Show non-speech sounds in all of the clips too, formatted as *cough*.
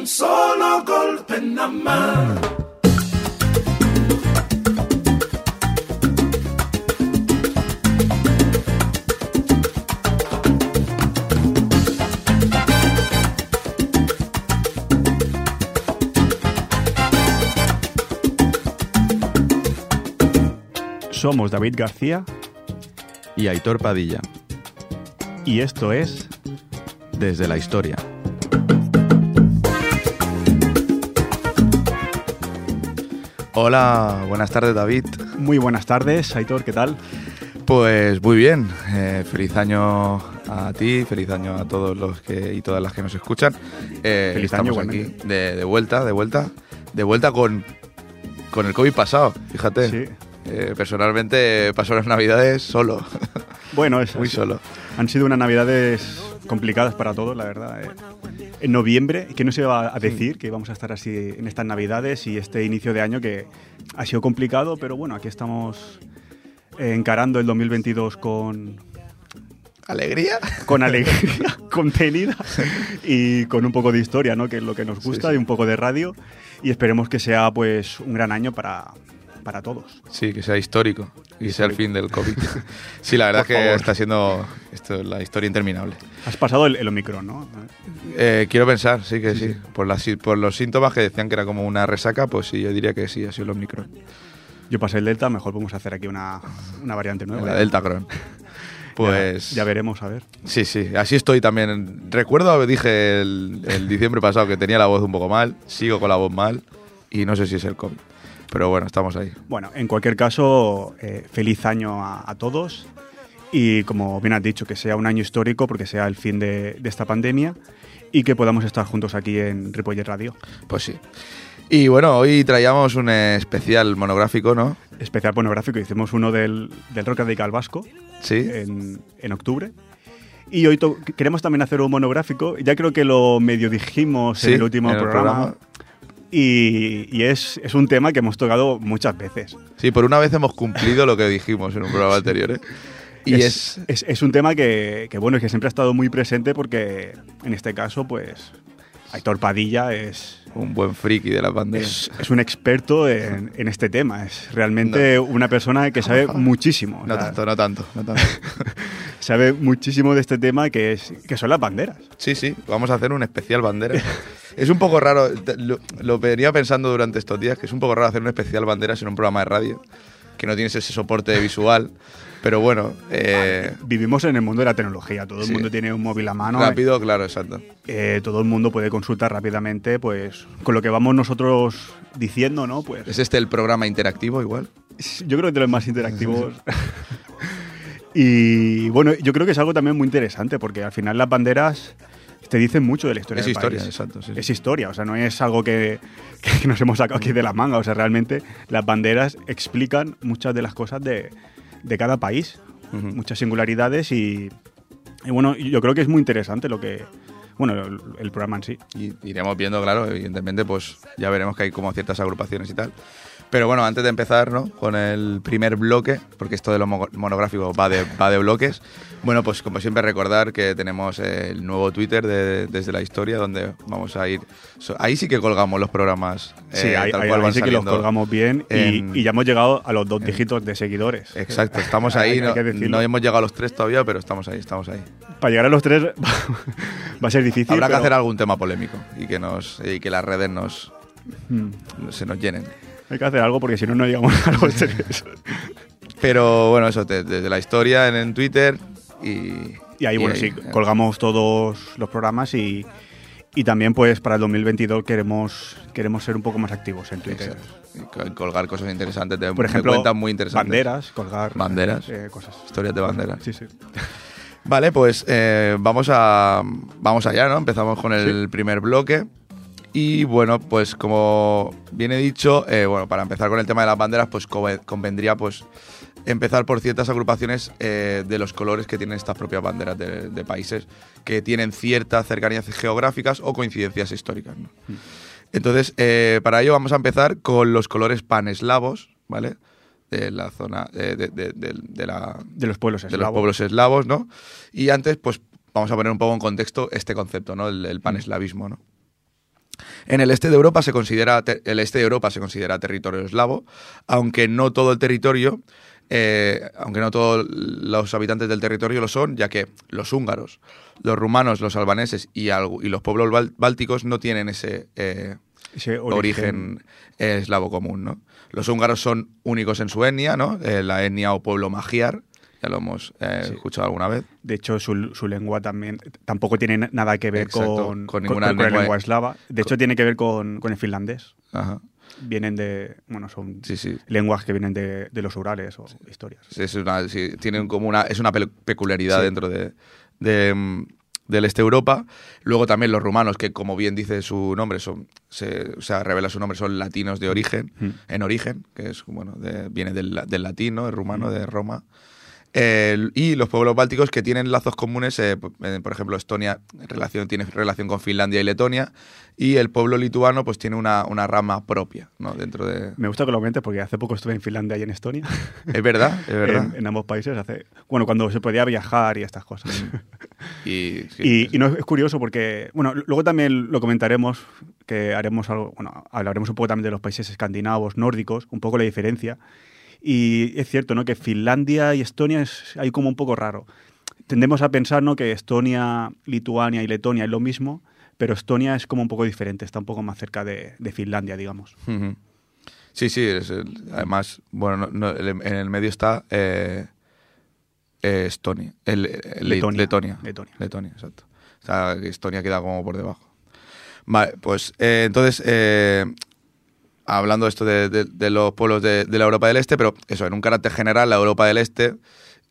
un solo golpe nada más. Somos David García y Aitor Padilla, y esto es desde la historia. Hola, buenas tardes David. Muy buenas tardes, Aitor, ¿qué tal? Pues muy bien, eh, feliz año a ti, feliz año a todos los que y todas las que nos escuchan. Eh, Feliz estamos año, aquí de, de vuelta, de vuelta, de vuelta con, con el COVID pasado, fíjate. Sí. Eh, personalmente pasó las navidades solo, Bueno, es *laughs* muy solo. han sido unas navidades complicadas para todos, la verdad. En noviembre, que no se iba a decir que íbamos a estar así en estas navidades y este inicio de año que ha sido complicado, pero bueno, aquí estamos encarando el 2022 con, ¿Alegría? con alegría *laughs* *laughs* contenida y con un poco de historia, ¿no? que es lo que nos gusta, sí. y un poco de radio. Y esperemos que sea pues un gran año para, para todos. Sí, que sea histórico y sea el fin del COVID. *laughs* Sí, la verdad es que favor. está siendo esto, la historia interminable. Has pasado el, el Omicron, ¿no? Eh, quiero pensar, sí que Sí, sí. sí. Por, las, por los síntomas que decían que era como una resaca, pues sí, yo diría que sí, ha sido el Omicron. Yo pasé el Delta, mejor podemos hacer aquí una, una variante nueva. La Delta Cron. *laughs* Pues Ya, ya veremos, a ver. sí, sí, así estoy también. Recuerdo, dije el, el diciembre pasado que tenía la voz un poco mal, sigo con la voz mal y no sé si es el COVID. Pero bueno, estamos ahí. Bueno, en cualquier caso, eh, feliz año a, a todos y como bien has dicho, que sea un año histórico porque sea el fin de, de esta pandemia y que podamos estar juntos aquí en Ripollet Radio. Pues sí. Y bueno, hoy traíamos un especial monográfico, ¿no? Especial pornográfico, hicimos uno del, del rock radical vasco Sí. en, en octubre. Y hoy to- queremos también hacer un monográfico, ya creo que lo medio dijimos Sí, en el último en el programa. programa. Y, y es, es un tema que hemos tocado muchas veces. Sí, por una vez hemos cumplido lo que dijimos en un programa anterior, ¿eh? Y es, es, es un tema que, que, bueno, que siempre ha estado muy presente porque en este caso, pues, Aitor Padilla es, un buen friki de la pandemia. es, es un experto en, en este tema. Es realmente una persona que sabe muchísimo. o No sea, tanto, no tanto, no tanto. *laughs* Sabe muchísimo de este tema que, es, que son las banderas. Sí, sí, vamos a hacer un especial bandera. Es un poco raro, lo, lo venía pensando durante estos días, que es un poco raro hacer un especial banderas en un programa de radio, que no tienes ese soporte visual, pero bueno, eh, Vivimos en el mundo de la tecnología. Todo el mundo tiene un móvil a mano. rápido, claro, exacto. eh, todo el mundo puede consultar rápidamente, pues, con lo que vamos nosotros diciendo, ¿no? Pues ¿Es este el programa interactivo igual? Yo creo que de los más interactivos. *laughs* y bueno, yo creo que es algo también muy interesante porque al final las banderas te dicen mucho de la historia Es del historia, país. exacto, sí, sí. Es historia, o sea, no es algo que, *laughs* que nos hemos sacado aquí de la manga. O sea, realmente las banderas explican muchas de las cosas de, de cada país, muchas singularidades y, y bueno, yo creo que es muy interesante lo que. Bueno, el, el programa en sí. Y iremos viendo, claro, evidentemente, pues ya veremos que hay como ciertas agrupaciones y tal. Pero bueno, antes de empezar ¿no? con el primer bloque, porque esto de lo mo- monográfico va de, va de bloques, bueno, pues como siempre recordar que tenemos eh, el nuevo Twitter de, desde la historia, donde vamos a ir... so- ahí sí que colgamos los programas. Sí, eh, ahí, tal ahí- cual ahí van sí que los colgamos bien y, en- y ya hemos llegado a los dos dígitos de seguidores. Exacto, *laughs* estamos ahí, no, que no hemos llegado a los tres todavía, pero estamos ahí, estamos ahí. Para llegar a los tres *laughs* va a ser difícil. Habrá que pero- hacer algún tema polémico y que, nos, y que las redes nos, Mm, se nos llenen. Hay que hacer algo porque si no, no llegamos a los tres. Pero bueno, eso, de- desde la historia en, en Twitter y... Y ahí, bueno, ahí, sí, eh, colgamos todos los programas y, y también, pues, para el 2022 queremos, queremos ser un poco más activos en Twitter. Exacto. Colgar cosas interesantes, de, Por ejemplo, cuentas muy interesantes. banderas, colgar Banderas. eh, cosas. Historias de banderas. Sí, sí. *laughs* Vale, pues eh, vamos a vamos allá, ¿no? Empezamos con el primer bloque. Y bueno, pues como bien he dicho, eh, bueno, para empezar con el tema de las banderas, pues co- convendría pues empezar por ciertas agrupaciones eh, de los colores que tienen estas propias banderas de, de países que tienen ciertas cercanías geográficas o coincidencias históricas. ¿no? Entonces, eh, para ello vamos a empezar con los colores paneslavos, ¿vale? De la zona, de, de- de- la, los pueblos de los eslavos. pueblos eslavos, ¿no? Y antes, pues vamos a poner un poco en contexto este concepto, ¿no? El, el paneslavismo, ¿no? En el este de Europa se considera el este de Europa se considera territorio eslavo, aunque no todo el territorio, eh, aunque no todos los habitantes del territorio lo son, ya que los húngaros, los rumanos, los albaneses y, algo- y los pueblos bál- bálticos no tienen ese eh, Ese origen, eh, eslavo común, ¿no? Los húngaros son únicos en su etnia, ¿no? Eh, la etnia o pueblo magiar, ya lo hemos eh, Sí. escuchado alguna vez. De hecho, su, su lengua también tampoco tiene nada que ver Exacto, con, con ninguna con la lengua- lengua eslava. De hecho, tiene que ver con, con el finlandés. Ajá. Vienen de. Bueno, son Sí, sí. lenguas que vienen de, de los Urales o historias. Sí, Es una, sí, tienen como una, es una pe- peculiaridad dentro de, de, mm, del este Europa. Luego también los rumanos, que como bien dice su nombre, son, se, o sea, revela su nombre, son latinos de origen, Mm. en origen, que es, bueno, de- viene del, del latín, ¿no? El rumano, de Roma. El- y los pueblos bálticos que tienen lazos comunes, eh, eh, por ejemplo, Estonia relación, tiene relación con Finlandia y Letonia, y el pueblo lituano pues tiene una, una rama propia, ¿no? Dentro de... Me gusta que lo comentes porque hace poco estuve en Finlandia y en Estonia. *laughs* Es verdad, es verdad. en, en ambos países. hace Bueno, cuando se podía viajar y estas cosas. *laughs* Y, sí, Y, y no, es curioso porque, bueno, luego también lo comentaremos, que haremos algo, bueno, hablaremos un poco también de los países escandinavos, nórdicos, un poco la diferencia. Y es cierto, ¿no? Que Finlandia y Estonia es hay como un poco raro. Tendemos a pensar, ¿no? Que Estonia, Lituania y Letonia es lo mismo, pero Estonia es como un poco diferente, está un poco más cerca de, de Finlandia, digamos. Sí, sí, es además, bueno, no- en el medio está eh, eh, Estonia, el, el- Letonia. Letonia. Letonia. Letonia, exacto. O sea, Estonia queda como por debajo. Vale, pues eh, entonces, hablando esto de, de- de los pueblos de, de la Europa del Este, pero eso, en un carácter general, la Europa del Este,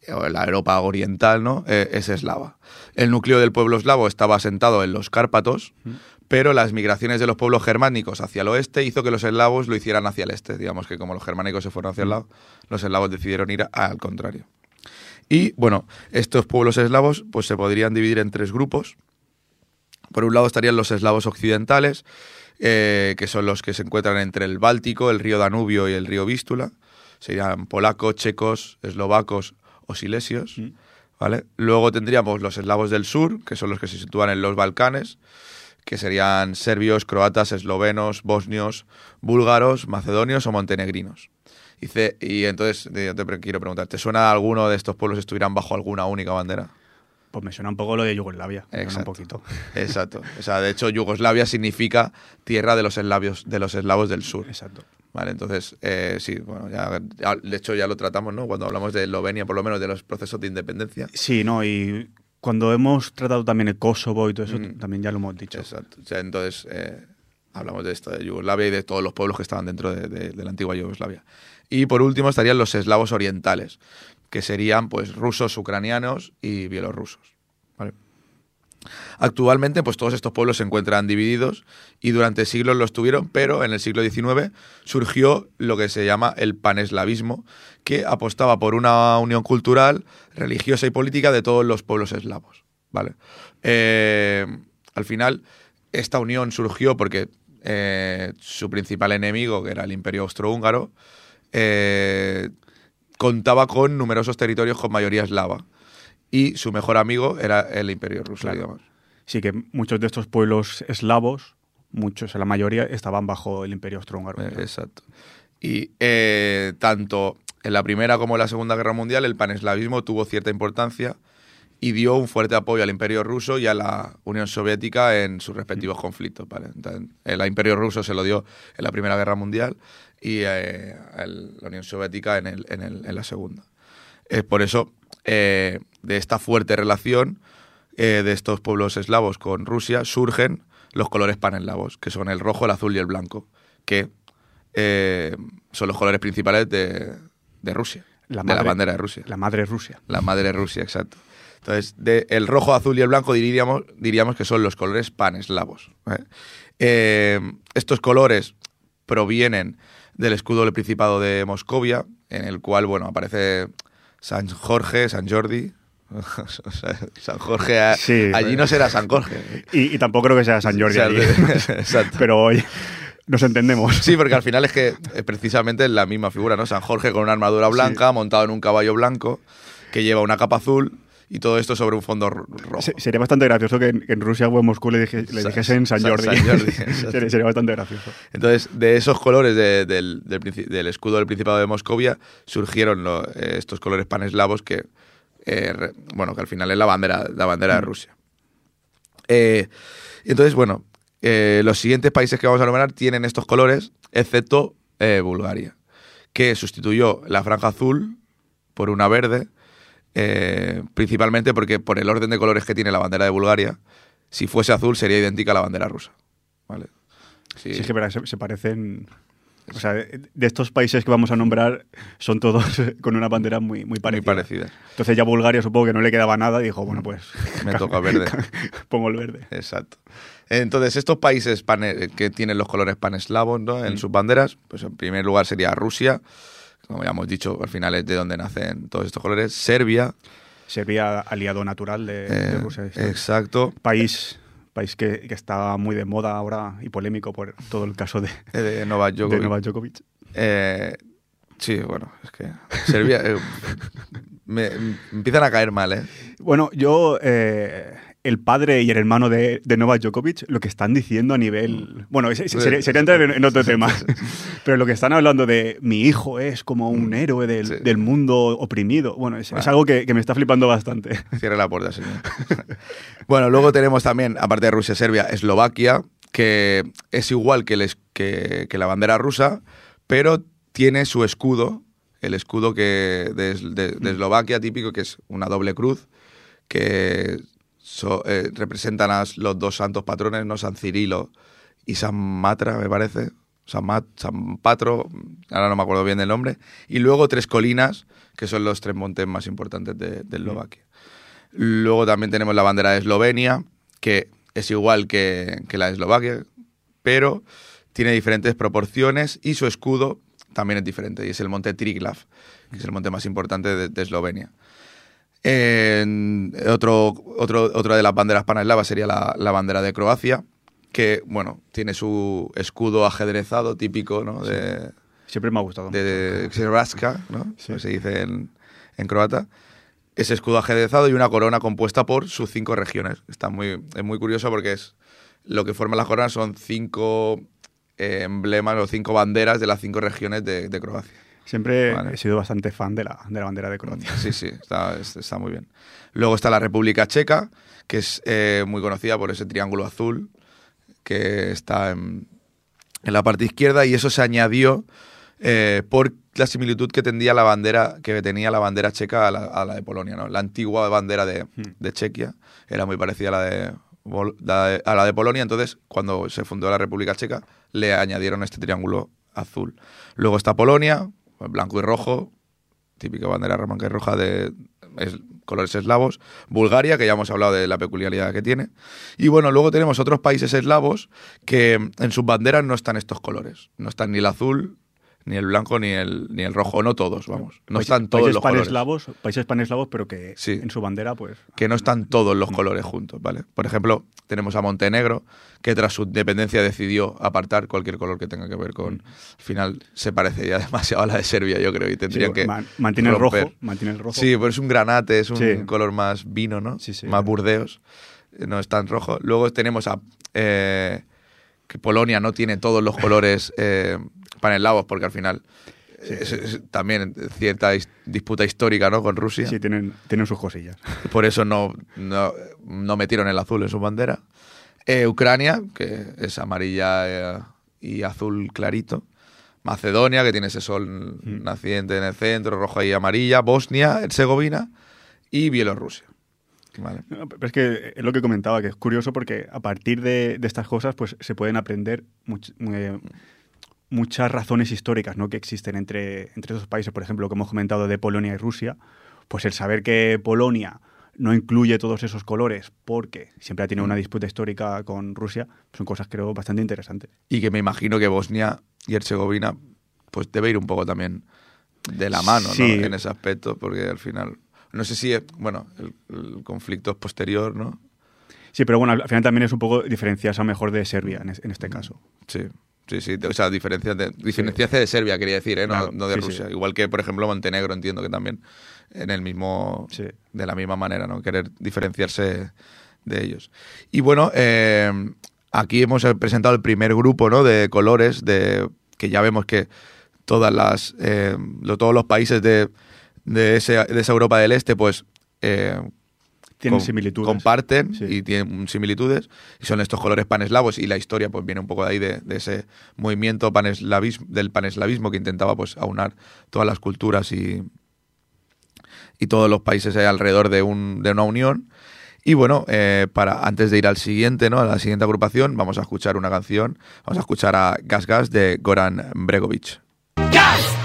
eh, o la Europa oriental, ¿no? Eh, es eslava. El núcleo del pueblo eslavo estaba asentado en los Cárpatos, pero las migraciones de los pueblos germánicos hacia el oeste hizo que los eslavos lo hicieran hacia el este. Digamos que como los germánicos se fueron hacia el lado, los eslavos decidieron ir al contrario. Y bueno, estos pueblos eslavos pues se podrían dividir en tres grupos. Por un lado estarían los eslavos occidentales, eh, que son los que se encuentran entre el Báltico, el río Danubio y el río Vístula. Serían polacos, checos, eslovacos o silesios. Mm. ¿vale? Luego tendríamos los eslavos del sur, que son los que se sitúan en los Balcanes, que serían serbios, croatas, eslovenos, bosnios, búlgaros, macedonios o montenegrinos. Y entonces yo te quiero preguntar, ¿te suena alguno de estos pueblos estuvieran bajo alguna única bandera? Pues me suena un poco lo de Yugoslavia, suena un Exacto. poquito. *laughs* Exacto. O sea, de hecho, Yugoslavia significa tierra de los eslavos, de los eslavos del sur. Exacto. Vale, entonces, eh, sí, bueno, ya, ya- de hecho ya lo tratamos, ¿no? Cuando hablamos de Eslovenia, por lo menos de los procesos de independencia. Sí, no, y cuando hemos tratado también el Kosovo y todo eso, Mm. también ya lo hemos dicho. Exacto. O sea, entonces, eh, hablamos de esto, de Yugoslavia y de todos los pueblos que estaban dentro de, de- de la antigua Yugoslavia. Y por último estarían los eslavos orientales, que serían pues rusos, ucranianos y bielorrusos. Actualmente, pues todos estos pueblos se encuentran divididos y durante siglos lo estuvieron, pero en el siglo XIX surgió lo que se llama el paneslavismo, que apostaba por una unión cultural, religiosa y política de todos los pueblos eslavos. ¿vale? Eh, al final, esta unión surgió porque eh, su principal enemigo, que era el Imperio Austrohúngaro, eh, contaba con numerosos territorios con mayoría eslava. Y su mejor amigo era el Imperio Ruso, Claro. digamos. Sí, que muchos de estos pueblos eslavos, muchos, la mayoría, estaban bajo el Imperio Austrohúngaro. Eh, Exacto. Y eh, tanto en la Primera como en la Segunda Guerra Mundial el paneslavismo tuvo cierta importancia y dio un fuerte apoyo al Imperio Ruso y a la Unión Soviética en sus respectivos conflictos. ¿vale? Entonces, el Imperio Ruso se lo dio en la Primera Guerra Mundial y eh, el- la Unión Soviética en, el- en el- en la Segunda. Es por eso, eh, de esta fuerte relación eh, de estos pueblos eslavos con Rusia, surgen los colores paneslavos, que son el rojo, el azul y el blanco, que eh, son los colores principales de, de Rusia, La de la bandera de Rusia. La madre Rusia. La madre Rusia, exacto. Entonces, de el rojo, azul y el blanco diríamos, diríamos que son los colores paneslavos. ¿eh? Eh, estos colores provienen del escudo del Principado de Moscovia, en el cual, bueno, aparece San Jorge, San Jordi. *laughs* San Jorge, a- Sí, allí no será San Jorge. Y, y tampoco creo que sea San Jordi allí. *laughs* exacto. Pero oye, nos entendemos. Sí, porque al final es que precisamente es la misma figura, ¿no? San Jorge con una armadura blanca, montado en un caballo blanco, que lleva una capa azul Y todo esto sobre un fondo ro- rojo. Se- sería bastante gracioso que en, que en Rusia o en Moscú le, dije- le dijesen San Sa- Jordi. San Jordi, *laughs* exacto. sería, sería bastante gracioso. Entonces, de esos colores de- del, del escudo del Principado de Moscovia surgieron lo- eh, estos colores paneslavos que, eh, re- bueno, que al final es la bandera, la bandera de Rusia. Eh, y entonces, bueno, eh, los siguientes países que vamos a nombrar tienen estos colores, excepto eh, Bulgaria, que sustituyó la franja azul por una verde, eh, principalmente porque por el orden de colores que tiene la bandera de Bulgaria, si fuese azul sería idéntica a la bandera rusa. ¿vale? Sí. Sí, es que se, se parecen. O sea, de, estos países que vamos a nombrar, son todos *laughs* con una bandera muy, muy parecida. Muy parecida. Entonces ya Bulgaria supongo que no le quedaba nada y dijo, bueno, pues. Me toca verde. *laughs* Pongo el verde. Exacto. Entonces, estos países que tienen los colores paneslavos ¿no? en sus banderas, pues en primer lugar sería Rusia, como ya hemos dicho, al final es de donde nacen todos estos colores, Serbia, Serbia aliado natural de, de eh, Rusia. exacto, País, país que, que está muy de moda ahora y polémico por todo el caso de, eh, de Novak de Djokovic. Novak Djokovic. Eh, sí, bueno, es que Serbia eh, me, me empiezan a caer mal, ¿eh? Bueno, yo, eh, el padre y el hermano de, de Novak Djokovic, lo que están diciendo a nivel... Bueno, ese- ese sería, sería entrar en, en otro tema, *laughs* pero lo que están hablando de mi hijo es como un héroe del, Sí. del mundo oprimido, bueno, es, es algo que, que me está flipando bastante. *laughs* Cierre la puerta, señor. *laughs* bueno, luego tenemos también, aparte de Rusia, Serbia, Eslovaquia, que es igual que, el es- que, que la bandera rusa, pero tiene su escudo, el escudo que de, Es- de- de Eslovaquia típico, que es una doble cruz, que so- eh, representan a los dos santos patrones, ¿no? San Cirilo y San Matra, me parece. San, Mat- San Patro, ahora no me acuerdo bien del nombre. Y luego tres colinas, que son los tres montes más importantes de, de Eslovaquia. Luego también tenemos la bandera de Eslovenia, que es igual que, que la de Eslovaquia, pero tiene diferentes proporciones y su escudo también es diferente, y es el monte Triglav, que es el monte más importante de, de Eslovenia. En otro, otro, otra de las banderas paneslavas sería la, la bandera de Croacia, que, bueno, tiene su escudo ajedrezado típico, ¿no? De, Siempre me ha gustado. de ¿no? Sí. Como se dice en, en croata. Ese escudo ajedrezado y una corona compuesta por sus cinco regiones. Está muy, es muy curioso porque es lo que forma la corona son cinco eh, emblemas o cinco banderas de las cinco regiones de, de Croacia. Siempre Vale. he sido bastante fan de la, de la bandera de Croacia. Sí, sí, está, es- está muy bien. Luego está la República Checa, que es eh, muy conocida por ese triángulo azul que está en, en la parte izquierda y eso se añadió eh, por la similitud que tendría la bandera que tenía la bandera checa a la, a la de Polonia, ¿no? La antigua bandera de, de Chequia era muy parecida a la de, Bol- la de- a la de Polonia, entonces cuando se fundó la República Checa le añadieron este triángulo azul. Luego está Polonia, blanco y rojo, típica bandera blanca y roja de es- colores eslavos. Bulgaria, que ya hemos hablado de la peculiaridad que tiene. Y bueno, luego tenemos otros países eslavos que en sus banderas no están estos colores. No están ni el azul, ni el blanco, ni el, ni el rojo. No todos, vamos. No Países- están todos países los colores. paneslavos, países paneslavos, pero que Sí. en su bandera, pues. Que no están todos los colores juntos, ¿vale? Por ejemplo, tenemos a Montenegro, que tras su independencia decidió apartar cualquier color que tenga que ver con... Al final se parece ya *laughs* demasiado a la de Serbia, yo creo, y tendrían sí, que... man- mantiene el rojo. Mantiene el rojo. Sí, pero es un granate, es un Sí. color más vino, ¿no? Sí, sí. más burdeos. No es tan rojo. Luego tenemos a eh, que Polonia no tiene todos los colores eh, paneslavos, porque al final es, es también cierta disputa histórica ¿no? con Rusia. Sí, tienen, tienen sus cosillas. *laughs* Por eso no, no, no metieron el azul en su bandera. Eh, Ucrania, que es amarilla eh, y azul clarito. Macedonia, que tiene ese sol naciente en el centro, roja y amarilla. Bosnia, Herzegovina y Bielorrusia. Vale. No, Pero es que es lo que comentaba, que es curioso porque a partir de, de estas cosas pues se pueden aprender much- mu- muchas razones históricas ¿no? que existen entre, entre esos países. Por ejemplo, lo que hemos comentado de Polonia y Rusia, pues el saber que Polonia no incluye todos esos colores porque siempre ha tenido una disputa histórica con Rusia, son cosas creo bastante interesantes. Y que me imagino que Bosnia y Herzegovina pues debe ir un poco también de la mano ¿no? En ese aspecto, porque al final... No sé si, eh, bueno, el, el conflicto es posterior, ¿no? Sí, pero bueno, al final también es un poco diferenciarse a mejor de Serbia en, es- en este caso. Sí, Sí, sí, o sea, diferencia de, diferenciarse de Serbia, quería decir, ¿eh? no, Claro, no de sí, Rusia. sí. Igual que, por ejemplo, Montenegro, entiendo que también en el mismo, Sí. de la misma manera, ¿no? Querer diferenciarse de ellos. Y bueno, eh, aquí hemos presentado el primer grupo, ¿no? De colores, de que ya vemos que todas las, eh, lo- todos los países de, de, ese- de esa Europa del Este, pues eh, Tienen com- similitudes. Comparten Sí. y tienen similitudes. Y son estos colores paneslavos y la historia pues viene un poco de ahí, de, de ese movimiento paneslavismo, del paneslavismo que intentaba pues aunar todas las culturas y, y todos los países alrededor de, un, de una unión. Y bueno, eh, para, antes de ir al siguiente, ¿no? a la siguiente agrupación, vamos a escuchar una canción. Vamos a escuchar a Gas Gas de Goran Bregovic. Gas, gas,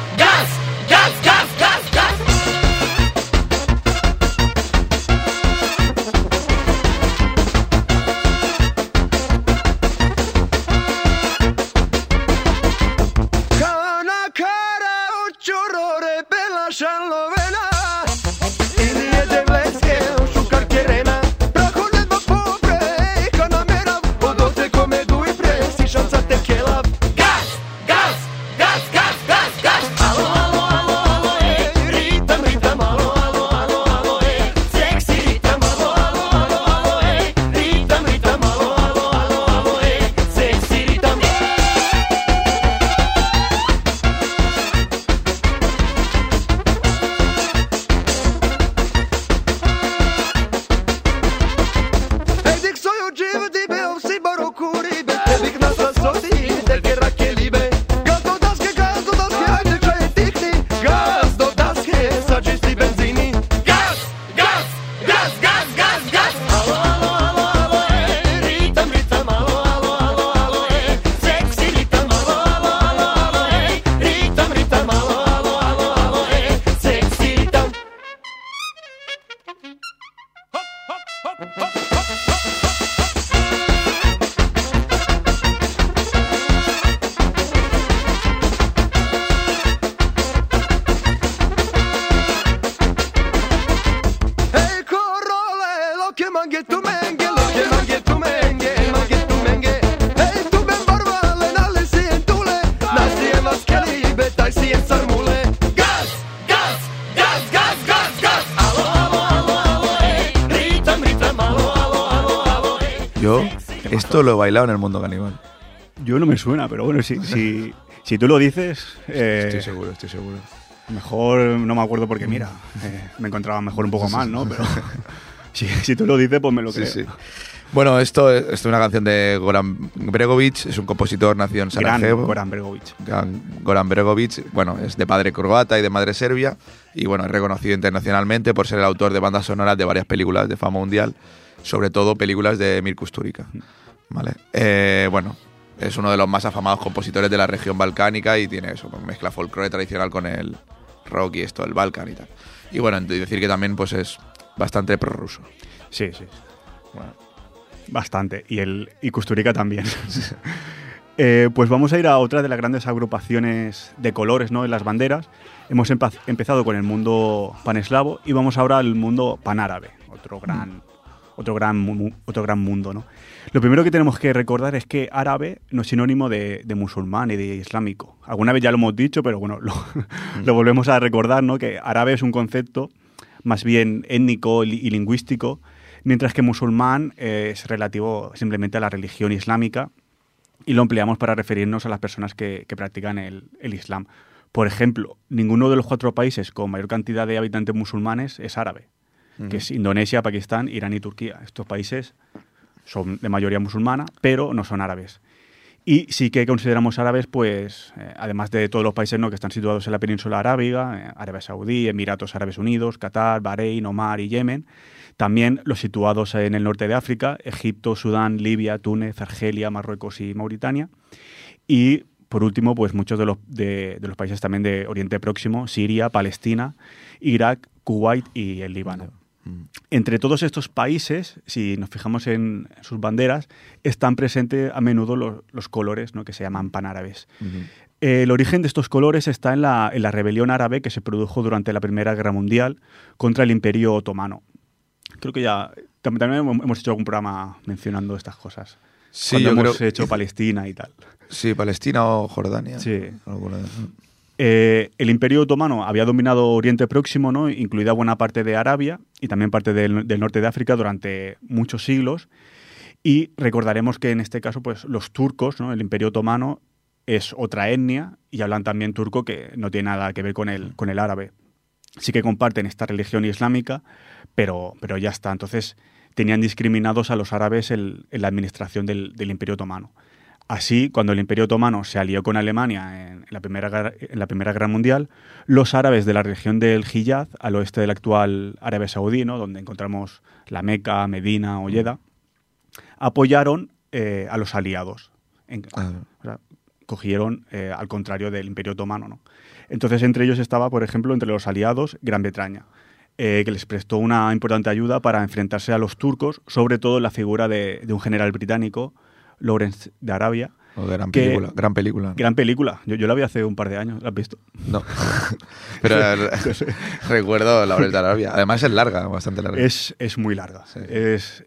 Yo esto lo he bailado en el mundo caníbal. Yo no me suena, pero bueno, si, si, si tú lo dices, eh, Estoy seguro, estoy seguro. mejor no me acuerdo porque, mira, eh, me encontraba mejor un poco mal, ¿no? Pero *laughs* si, si tú lo dices, pues me lo creo. sí. Bueno, esto es, esto es una canción de Goran Bregovic, es un compositor nacido en Sarajevo. Goran Bregovic. Goran- Goran Bregovic, bueno, es de padre croata y de madre serbia y bueno, es reconocido internacionalmente por ser el autor de bandas sonoras de varias películas de fama mundial, sobre todo películas de Mir Kusturica. ¿Vale? Eh, bueno, es uno de los más afamados compositores de la región balcánica y tiene eso, mezcla folclore tradicional con el rock y esto, el Balkan y tal. Y bueno, decir que también pues es bastante prorruso. Sí, sí. Bastante. Y el y Kusturica también. *laughs* Eh, pues vamos a ir a otra de las grandes agrupaciones de colores ¿no? en las banderas. Hemos empezado con el mundo paneslavo y vamos ahora al mundo panárabe, otro gran, otro gran, otro gran mundo. ¿no? Lo primero que tenemos que recordar es que árabe no es sinónimo de, de musulmán y de islámico. Alguna vez ya lo hemos dicho, pero bueno, lo, *laughs* lo volvemos a recordar, ¿no? que árabe es un concepto más bien étnico y lingüístico, mientras que musulmán eh, es relativo simplemente a la religión islámica y lo empleamos para referirnos a las personas que, que practican el, el Islam. Por ejemplo, ninguno de los cuatro países con mayor cantidad de habitantes musulmanes es árabe, que es Indonesia, Pakistán, Irán y Turquía. Estos países son de mayoría musulmana, pero no son árabes. Y sí que consideramos árabes, pues, eh, además de todos los países ¿no? que están situados en la península arábiga, eh, Arabia Saudí, Emiratos Árabes Unidos, Qatar, Bahrein, Omar y Yemen, también los situados en el norte de África, Egipto, Sudán, Libia, Túnez, Argelia, Marruecos y Mauritania. Y por último, pues muchos de los, de, de los países también de Oriente Próximo, Siria, Palestina, Irak, Kuwait y el Líbano. Entre todos estos países, si nos fijamos en sus banderas, están presentes a menudo los, los colores ¿no? que se llaman panárabes. El origen de estos colores está en la, en la rebelión árabe que se produjo durante la Primera Guerra Mundial contra el Imperio Otomano. Creo que ya tam- también hemos hecho algún programa mencionando estas cosas. Sí, cuando yo hemos creo- hecho Palestina y tal. Sí, Palestina o Jordania. Sí. Alguna de- Eh, el Imperio Otomano había dominado Oriente Próximo, ¿no? incluida buena parte de Arabia y también parte del, norte de África durante muchos siglos. Y recordaremos que en este caso, pues los turcos, ¿no? el Imperio Otomano es otra etnia y hablan también turco que no tiene nada que ver con el, con el árabe. Sí que comparten esta religión islámica, pero, pero ya está. Entonces tenían discriminados a los árabes en la administración del Imperio Otomano. Así, cuando el Imperio Otomano se alió con Alemania en, la primera, guerra- en la Primera Guerra Mundial, los árabes de la región del Hijaz, al oeste del actual Arabia Saudí, ¿no? donde encontramos la Meca, Medina o Yeda, apoyaron eh, a los aliados. En- Ah. o sea, cogieron eh, al contrario del Imperio Otomano. ¿no? Entonces, entre ellos estaba, por ejemplo, entre los aliados, Gran Bretaña, eh, que les prestó una importante ayuda para enfrentarse a los turcos, sobre todo en la figura de, de un general británico, Lawrence de Arabia. O gran que- película. Gran película. Gran película. Yo, yo la vi hace un par de años. ¿La has visto? No. *laughs* Pero *laughs* eh, *laughs* recuerdo la a Arabia. Además es larga, bastante larga. Es, es muy larga. Sí. Es,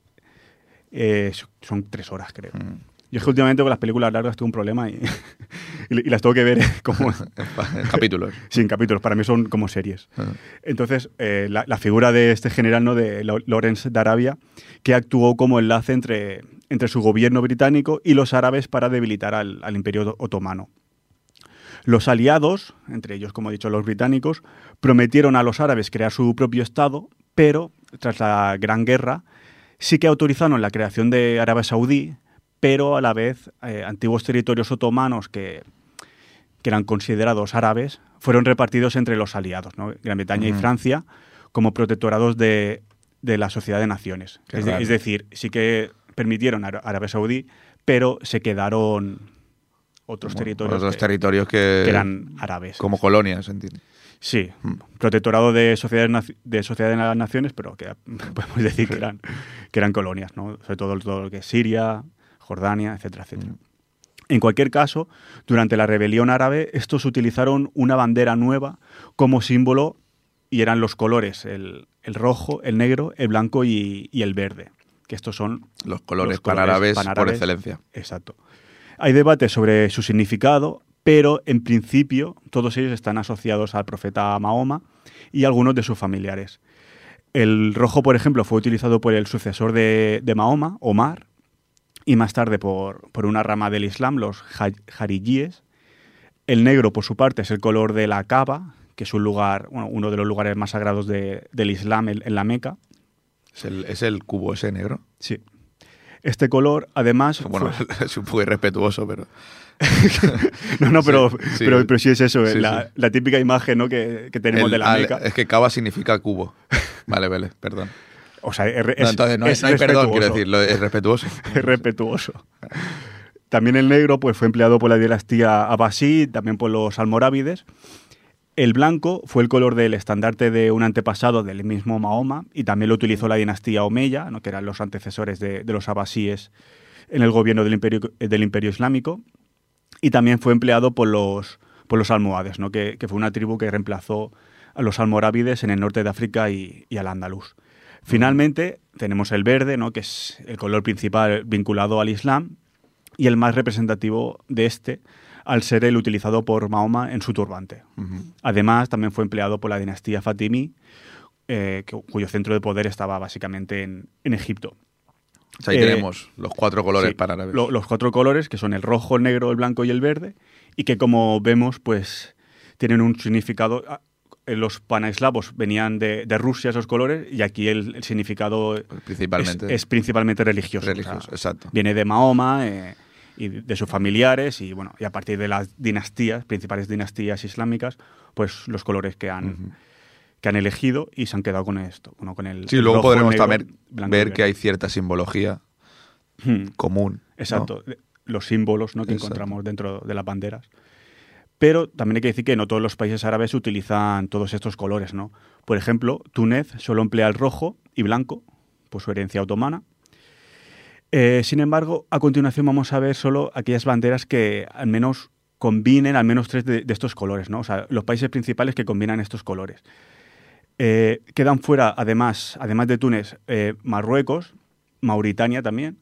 eh, son tres horas, creo. Mm. Yo es que últimamente con las películas largas tengo un problema y, y las tengo que ver como En capítulos. sin capítulos. Para mí son como series. Ah. Entonces, eh, la, la figura de este general, ¿no? de Lawrence de Arabia, que actuó como enlace entre, entre su gobierno británico y los árabes para debilitar al, al imperio otomano. Los aliados, entre ellos, como he dicho, los británicos, prometieron a los árabes crear su propio Estado, pero tras la Gran Guerra sí que autorizaron la creación de Arabia Saudí, pero a la vez eh, antiguos territorios otomanos que, que eran considerados árabes fueron repartidos entre los aliados, ¿no? Gran Bretaña y. Francia, como protectorados de, de la Sociedad de Naciones. De- es decir, sí que permitieron a Arabia Saudí, pero se quedaron otros Bueno, territorios Otros que- territorios que, que eran árabes. como colonias, entiendo. Sí, Mm. protectorado de sociedades de sociedad de las naciones, pero que *laughs* podemos decir que eran, que eran colonias, ¿no? Sobre todo todo lo que es Siria, Jordania, etcétera, etcétera. Mm. En cualquier caso, durante la rebelión árabe, estos utilizaron una bandera nueva como símbolo y eran los colores, el, el rojo, el negro, el blanco y, y el verde, que estos son Los colores, Los colores panárabes por excelencia. Exacto. Hay debate sobre su significado, pero en principio todos ellos están asociados al profeta Mahoma y algunos de sus familiares. El rojo, por ejemplo, fue utilizado por el sucesor de, de Mahoma, Omar, y más tarde por, por una rama del Islam, los ja- jarilíes. El negro, por su parte, es el color de la Kaaba, que es un lugar, bueno, uno de los lugares más sagrados de- del Islam en- en la Meca. Es el, es el cubo ese negro. Sí. Este color, además, Bueno, fue- *laughs* es un poco irrespetuoso, pero. *laughs* No, no, pero Sí, sí, pero, pero sí es eso, Sí, la, la típica imagen ¿no? que, que tenemos El- de la ah, Meca. Es que cava significa cubo. Vale, vale, perdón. O sea, es, No, es- entonces no, es no hay perdón, quiero decirlo, es respetuoso. *laughs* Es respetuoso. También el negro pues, fue empleado por la dinastía Abbasí, también por los almorávides. El blanco fue el color del estandarte de un antepasado del mismo Mahoma y también lo utilizó la dinastía Omeya, ¿no? que eran los antecesores de, los abasíes en el gobierno del imperio, islámico. Y también fue empleado por los, por los almohades, ¿no? que, que fue una tribu que reemplazó a los almorávides en el norte de África y, y al andaluz. Finalmente tenemos el verde, ¿no? que es el color principal vinculado al Islam y el más representativo de este, al ser el utilizado por Mahoma en su turbante. Además, también fue empleado por la dinastía Fatimí, eh, cuyo centro de poder estaba básicamente en, en Egipto. O sea, ahí Eh, tenemos los cuatro colores Sí, panárabes. lo- los cuatro colores, que son el rojo, el negro, el blanco y el verde, y que como vemos, pues tienen un significado. ah, eh, Los paneslavos venían de, de Rusia esos colores, y aquí el, el significado es, Principalmente. es principalmente religioso. religioso, o sea, exacto. viene de Mahoma eh, y de sus familiares, y bueno, y a partir de las dinastías, principales dinastías islámicas, pues los colores que han, que han elegido y se han quedado con esto, bueno, con el Sí, el luego rojo, podremos negro, también ver que hay cierta simbología Hmm. común. Exacto, los símbolos ¿no? que Exacto. encontramos dentro de las banderas. Pero también hay que decir que no todos los países árabes utilizan todos estos colores, ¿no? Por ejemplo, Túnez solo emplea el rojo y blanco, por su herencia otomana. Eh, sin embargo, a continuación vamos a ver solo aquellas banderas que al menos combinen al menos tres de, de estos colores, ¿no? O sea, los países principales que combinan estos colores. Eh, quedan fuera, además, además de Túnez, eh, Marruecos, Mauritania también,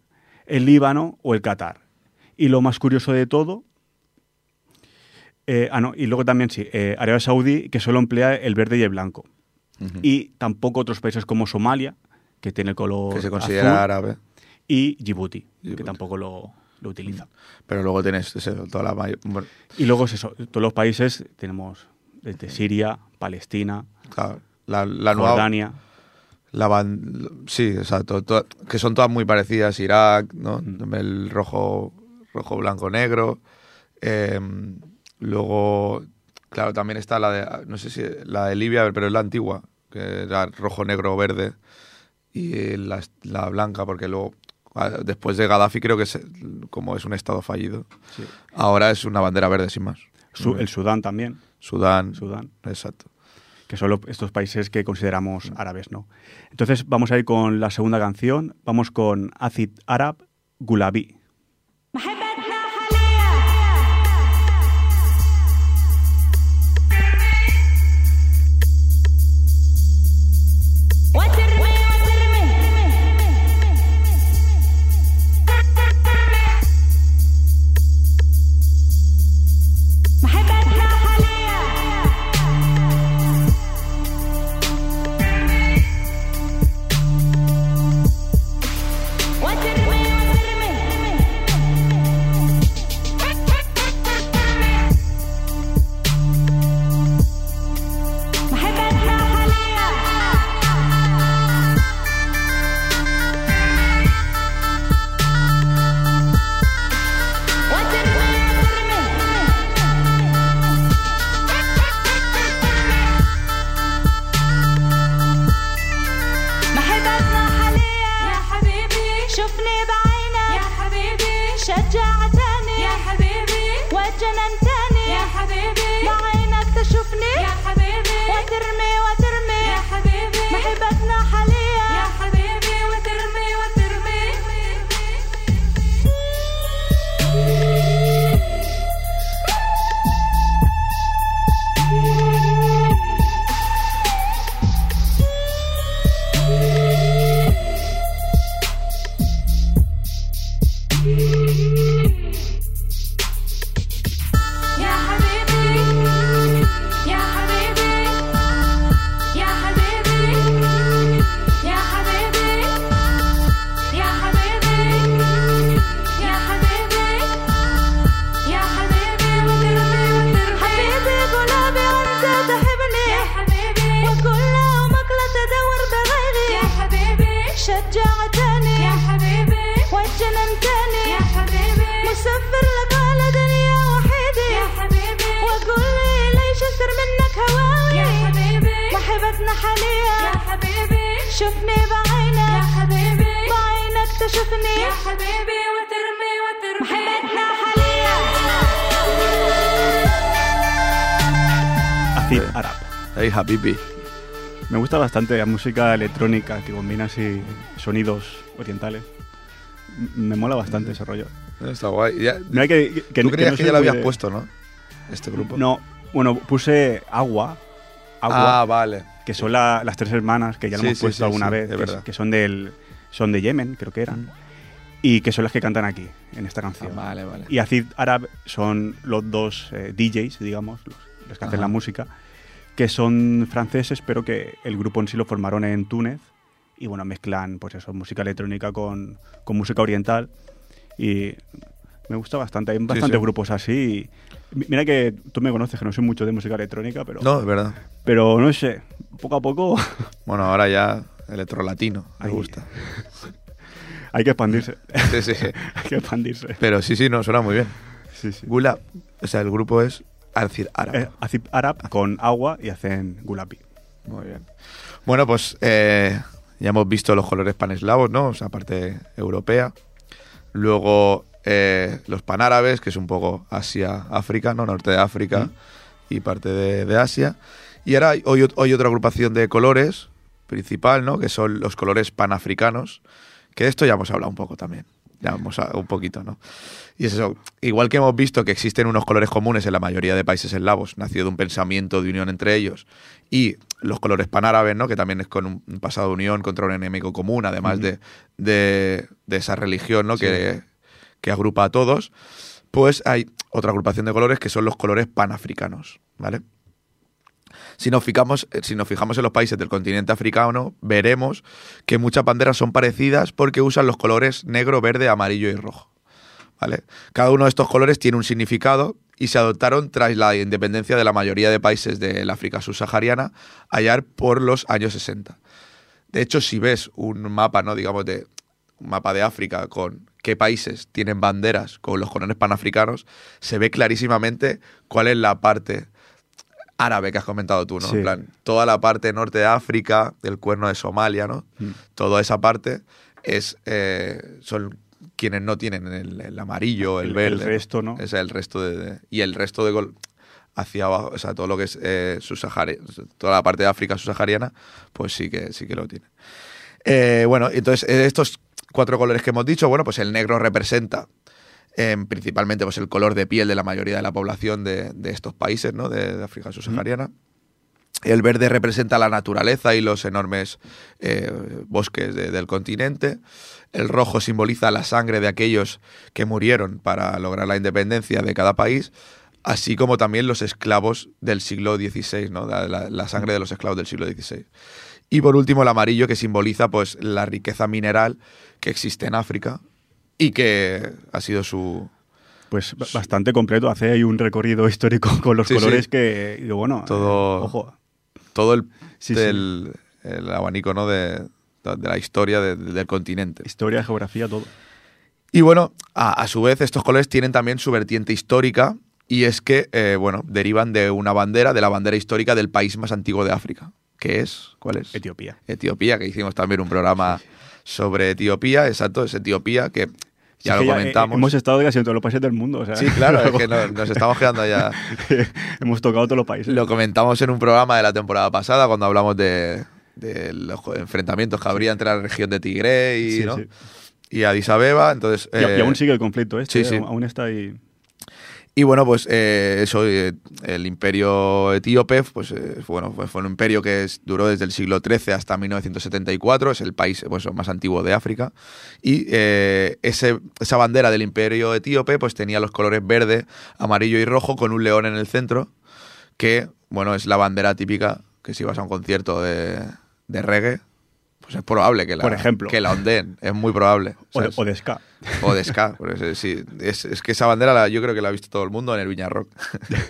el Líbano o el Qatar. Y lo más curioso de todo, ah, no, y luego también sí, Arabia Saudí, que solo emplea el verde y el blanco. Y tampoco otros países como Somalia, que tiene el color Que se considera azul, árabe. Y Djibouti, Djibouti. que tampoco lo, lo utiliza. Pero luego tienes ese, toda la mayor- bueno, Y luego es eso, todos los países tenemos desde Siria, Palestina, claro, la, la nueva. Jordania. La ban- sí, exacto. to- que son todas muy parecidas. Irak, ¿no? El rojo, rojo, blanco, negro. Eh, luego, claro, también está la de, no sé si la de Libia, pero es la antigua, que era rojo, negro, verde. Y la, la blanca, porque luego, después de Gaddafi, creo que se- como es un estado fallido, ahora es una bandera verde, sin más. Su- el Sudán también, Sudán. Sudán. Exacto. que son estos países que consideramos árabes, ¿no? Entonces vamos a ir con la segunda canción, vamos con Acid Arab Gulabi. شوفني بعينك يا حبيبي بعينك تشوفني يا حبيبي وترمي وترمي محبتنا حاليا Acid Arab. Hey, Habibi. Me gusta bastante la música electrónica que combina así sonidos orientales. M- Me mola bastante ese rollo. Está guay. Ya- Mira que, que, Tú que creías no que soy ya lo muy habías de- puesto, ¿no? Este grupo. No, bueno, puse agua. Agua, Ah, vale. que son la- las tres hermanas que ya lo Sí, hemos puesto sí, alguna vez, que, son del son de Yemen, creo que eran, y que son las que cantan aquí en esta Ah, canción. vale, vale. Y Acid Arab son los dos eh, DJs, digamos, los, los que hacen la música, que son franceses, pero que el grupo en sí lo formaron en Túnez y bueno, mezclan pues eso, música electrónica con, con música oriental y me gusta bastante. Hay bastantes sí. grupos así. mira que tú me conoces, que no soy mucho de música electrónica, pero No, es verdad. pero no sé, poco a poco *laughs* Bueno, ahora ya electrolatino. Me Ahí. gusta. *laughs* hay que expandirse. Sí, sí. *laughs* hay que expandirse. Pero sí, sí, no, suena muy bien. Sí, sí. Gula, o sea, el grupo es Acid Arab. Eh, Arab con agua y hacen gulapi. Muy bien. Bueno, pues eh, ya hemos visto los colores paneslavos, ¿no? O sea, parte europea. Luego eh, los panárabes, que es un poco Asia, África, ¿no? Norte de África y parte de, de Asia. Y ahora hay, hoy, hoy otra agrupación de colores principal, ¿no? Que son los colores panafricanos. Que de esto ya hemos hablado un poco también. Ya hemos hablado un poquito, ¿no? Y es eso. Igual que hemos visto que existen unos colores comunes en la mayoría de países eslavos, nacido de un pensamiento de unión entre ellos, y los colores panárabes, ¿no? que también es con un un pasado de unión contra un enemigo común, además de, de- de esa religión ¿no? que, que agrupa a todos, pues hay otra agrupación de colores que son los colores panafricanos. ¿vale? Si nos, fijamos, eh, si nos fijamos en los países del continente africano, veremos que muchas banderas son parecidas porque usan los colores negro, verde, amarillo y rojo. ¿vale? Cada uno de estos colores tiene un significado y se adoptaron tras la independencia de la mayoría de países del África subsahariana allá por los años 60. De hecho, si ves un mapa, ¿no? digamos, de un mapa de África con qué países tienen banderas con los colores panafricanos, se ve clarísimamente cuál es la parte árabe que has comentado tú, ¿no? Sí. En plan, toda la parte norte de África, del cuerno de Somalia, ¿no? Mm. Toda esa parte es eh, son quienes no tienen el, el amarillo, el, El- verde. el resto, ¿no? Es el resto de, de- y el resto de gol hacia abajo, o sea, todo lo que es eh, subsahari- toda la parte de África subsahariana, pues sí que sí que lo tiene. Eh, bueno, entonces eh, estos cuatro colores que hemos dicho, bueno, pues el negro representa eh, principalmente pues el color de piel de la mayoría de la población de, de estos países, ¿no? De, de África subsahariana. El verde representa la naturaleza y los enormes eh, bosques de- del continente. El rojo simboliza la sangre de aquellos que murieron para lograr la independencia de cada país, así como también los esclavos del siglo XVI, ¿no? la, la- la sangre de los esclavos del siglo XVI. Y por último el amarillo que simboliza pues la riqueza mineral que existe en África y que ha sido su, Pues ba- bastante completo. Hace ahí un recorrido histórico *laughs* con los Sí, colores sí. que, bueno, Todo- eh, ojo. todo el, Sí, del, el abanico ¿no? de, de la historia de- del continente. Historia, geografía, todo. Y bueno, a, a su vez estos colores tienen también su vertiente histórica y es que, eh, bueno, derivan de una bandera, de la bandera histórica del país más antiguo de África, que es, ¿cuál es? Etiopía. Etiopía, que hicimos también un programa sobre Etiopía, exacto, es Etiopía, que ya Sí, lo que comentamos. eh, hemos estado casi en todos los países del mundo. o sea, Sí, claro, es *laughs* que no- nos estamos quedando ya. *laughs* hemos tocado todos los países. Lo comentamos en un programa de la temporada pasada cuando hablamos de, de los enfrentamientos que habría entre la región de Tigre y, Sí, ¿no? sí. y Addis Abeba. Entonces, Y, y eh, aún sigue el conflicto este, aún está ahí. Y bueno, pues eh, eso, eh, el imperio etíope, pues eh, bueno, fue, fue un imperio que es- duró desde el siglo XIII hasta 1974, es el país pues, más antiguo de África. Y eh, ese, esa bandera del imperio etíope pues tenía los colores verde, amarillo y rojo con un león en el centro, que bueno, es la bandera típica que si vas a un concierto de, de reggae, pues es probable que la, Por ejemplo. que la ondeen, es muy probable. O o de ska. O de ska, sí. Es, es que esa bandera la- yo creo que la ha visto todo el mundo en el Viña Rock.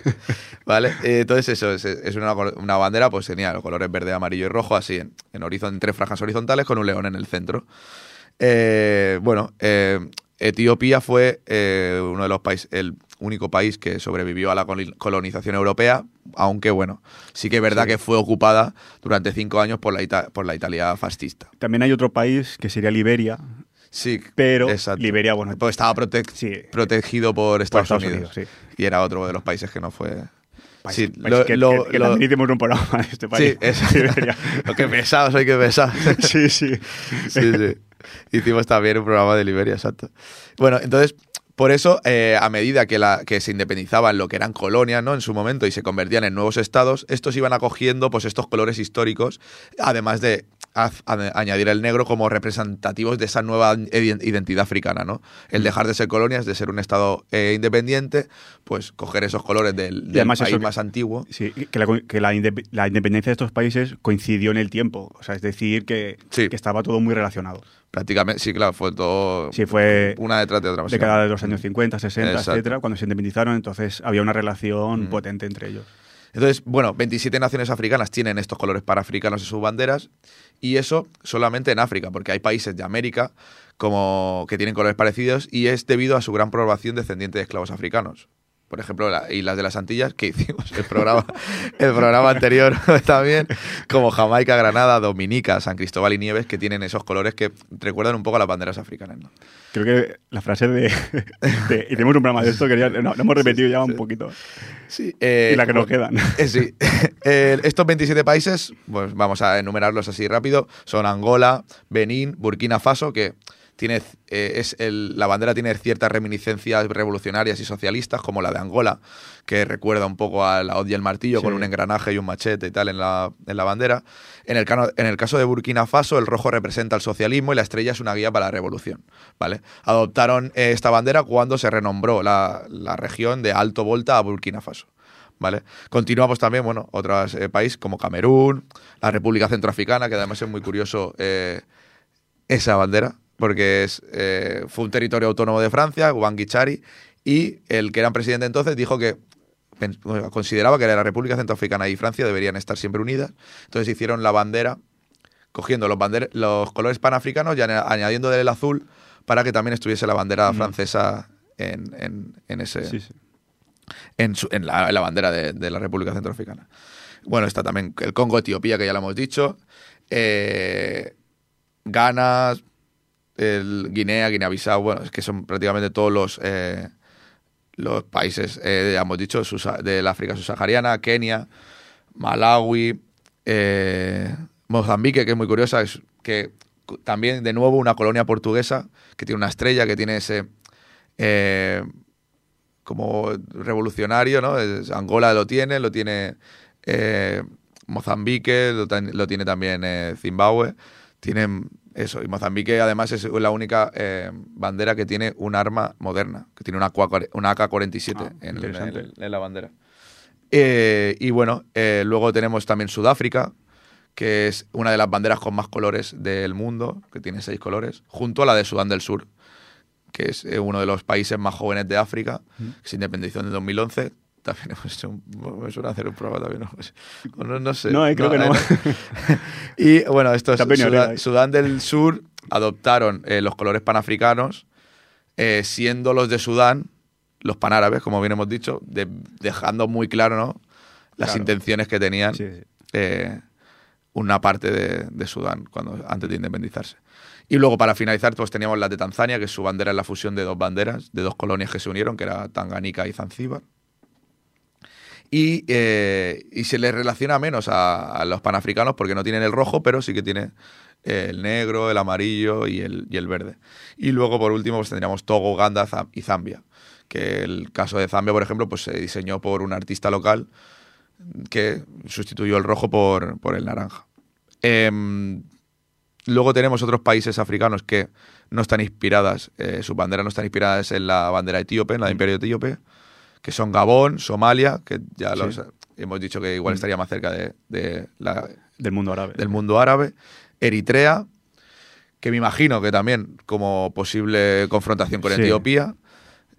*laughs* ¿Vale? Eh, entonces eso, es, es una, una bandera, pues tenía los colores verde, amarillo y rojo, así en, en, horizon- en tres franjas horizontales con un león en el centro. Eh, bueno, eh, Etiopía fue uno de los países, el único país que sobrevivió a la col- colonización europea, aunque bueno, sí que es verdad Sí. que fue ocupada durante cinco años por la, Ita- por la Italia fascista. También hay otro país que sería Liberia, Sí, pero exacto. Liberia, bueno, Pues estaba prote- Sí. protegido por Estados, Estados Unidos. Unidos, Y era otro de los países que no fue. país- sí, país lo- que, lo- que- que lo- también hicimos un programa de este país. Sí, es- *laughs* Liberia. *laughs* lo que pesados hay que pesar. *laughs* sí, sí. sí, sí. Hicimos también un programa de Liberia, exacto. Bueno, entonces, por eso, eh, a medida que, la, que se independizaban lo que eran colonias, ¿no? En su momento y se convertían en nuevos estados, estos iban acogiendo pues estos colores históricos, además de haz- a- añadir el negro como representativos de esa nueva iden- identidad africana, ¿no? El dejar de ser colonias, de ser un estado eh, independiente, pues coger esos colores del, del país que- más antiguo. Sí, que, la, que la indep- la independencia de estos países coincidió en el tiempo. O sea, es decir, que, Sí. que estaba todo muy relacionado. Prácticamente, sí, claro, fue todo Sí, fue una detrás de otra. década de los años 50, 60, Exacto. etcétera, cuando se independizaron, entonces había una relación Mm. potente entre ellos. Entonces, bueno, 27 naciones africanas tienen estos colores panafricanos en sus banderas y eso solamente en África, porque hay países de América como que tienen colores parecidos y es debido a su gran población descendiente de esclavos africanos. Por ejemplo, las Islas de las Antillas, que *laughs* hicimos el programa, el programa anterior *laughs* también, como Jamaica, Granada, Dominica, San Cristóbal y Nieves, que tienen esos colores que recuerdan un poco a las banderas africanas. ¿no? Creo que la frase de, de hicimos un programa de esto, que ya, no, lo hemos repetido ya un poquito. Sí, eh, y la que nos bueno, quedan. Eh, sí. *laughs* Eh, estos 27 países, pues vamos a enumerarlos así rápido, son Angola, Benín, Burkina Faso, que tiene, eh, es el- la bandera tiene ciertas reminiscencias revolucionarias y socialistas, como la de Angola, que recuerda un poco a la hoz y el martillo Sí. con un engranaje y un machete y tal en la, en la bandera. En el, en el caso de Burkina Faso, el rojo representa el socialismo y la estrella es una guía para la revolución. ¿vale? Adoptaron eh, esta bandera cuando se renombró la, la región de Alto Volta a Burkina Faso. ¿Vale? Continuamos también, bueno, otros eh, países como Camerún, la República Centroafricana, que además es muy curioso eh, esa bandera, porque es, eh, fue un territorio autónomo de Francia, Guanguichari, y el que era presidente entonces dijo que consideraba que la República Centroafricana y Francia deberían estar siempre unidas. Entonces hicieron la bandera, cogiendo los, bander- los colores panafricanos y aña- añadiéndole el azul para que también estuviese la bandera francesa en, en- en ese, Sí, sí. en, su- en la, en la bandera de, de la República Centroafricana. Bueno, está también el Congo, Etiopía, que ya lo hemos dicho. Eh, Ghana, el Guinea, Guinea-Bissau, bueno, es que son prácticamente todos los, eh, los países, eh, hemos dicho, del África subsahariana, Kenia, Malawi, eh, Mozambique, que es muy curiosa, es que también, de nuevo, una colonia portuguesa que tiene una estrella, que tiene ese... como revolucionario, ¿no? Es- Angola lo tiene, lo tiene Mozambique, lo, lo tiene también Zimbabue. Tienen eso, y Mozambique además es la única eh, bandera que tiene un arma moderna, que tiene una, AK- una AK-47 Ah, en, en- en la bandera. Eh, y bueno, eh, luego tenemos también Sudáfrica, que es una de las banderas con más colores del mundo, que tiene seis colores, junto a la de Sudán del Sur, que es eh, uno de los países más jóvenes de África, que se independizó en el 2011. También hemos hecho un- me suena hacer un programa también, ¿no? Pues, o no, no sé. No, eh, creo que no. *laughs* y bueno, Está venido Sudán, del Sur adoptaron eh, los colores panafricanos, eh, siendo los de Sudán, los panárabes, como bien hemos dicho, de- dejando muy claro ¿no? las Claro. intenciones que tenían Sí, sí. una parte de, de Sudán cuando, antes de independizarse. Y luego, para finalizar, pues teníamos la de Tanzania, que su bandera es la fusión de dos banderas, de dos colonias que se unieron, que era Tanganica y Zanzíbar. Y, eh, y se les relaciona menos a, los panafricanos porque no tienen el rojo, pero sí que tiene eh, el negro, el amarillo y el, y el verde. Y luego, por último, pues tendríamos Togo, Uganda y Zambia. Que el caso de Zambia, por ejemplo, pues se diseñó por un artista local que sustituyó el rojo por, por el naranja. Em, luego tenemos otros países africanos que no están inspiradas, eh, sus banderas no están inspiradas en la bandera etíope, en la imperio etíope, que son Gabón, Somalia, que ya Sí. los hemos dicho que igual estaría más cerca de, de la, Del mundo árabe. del mundo árabe, Eritrea, que me imagino que también como posible confrontación con Sí. Etiopía,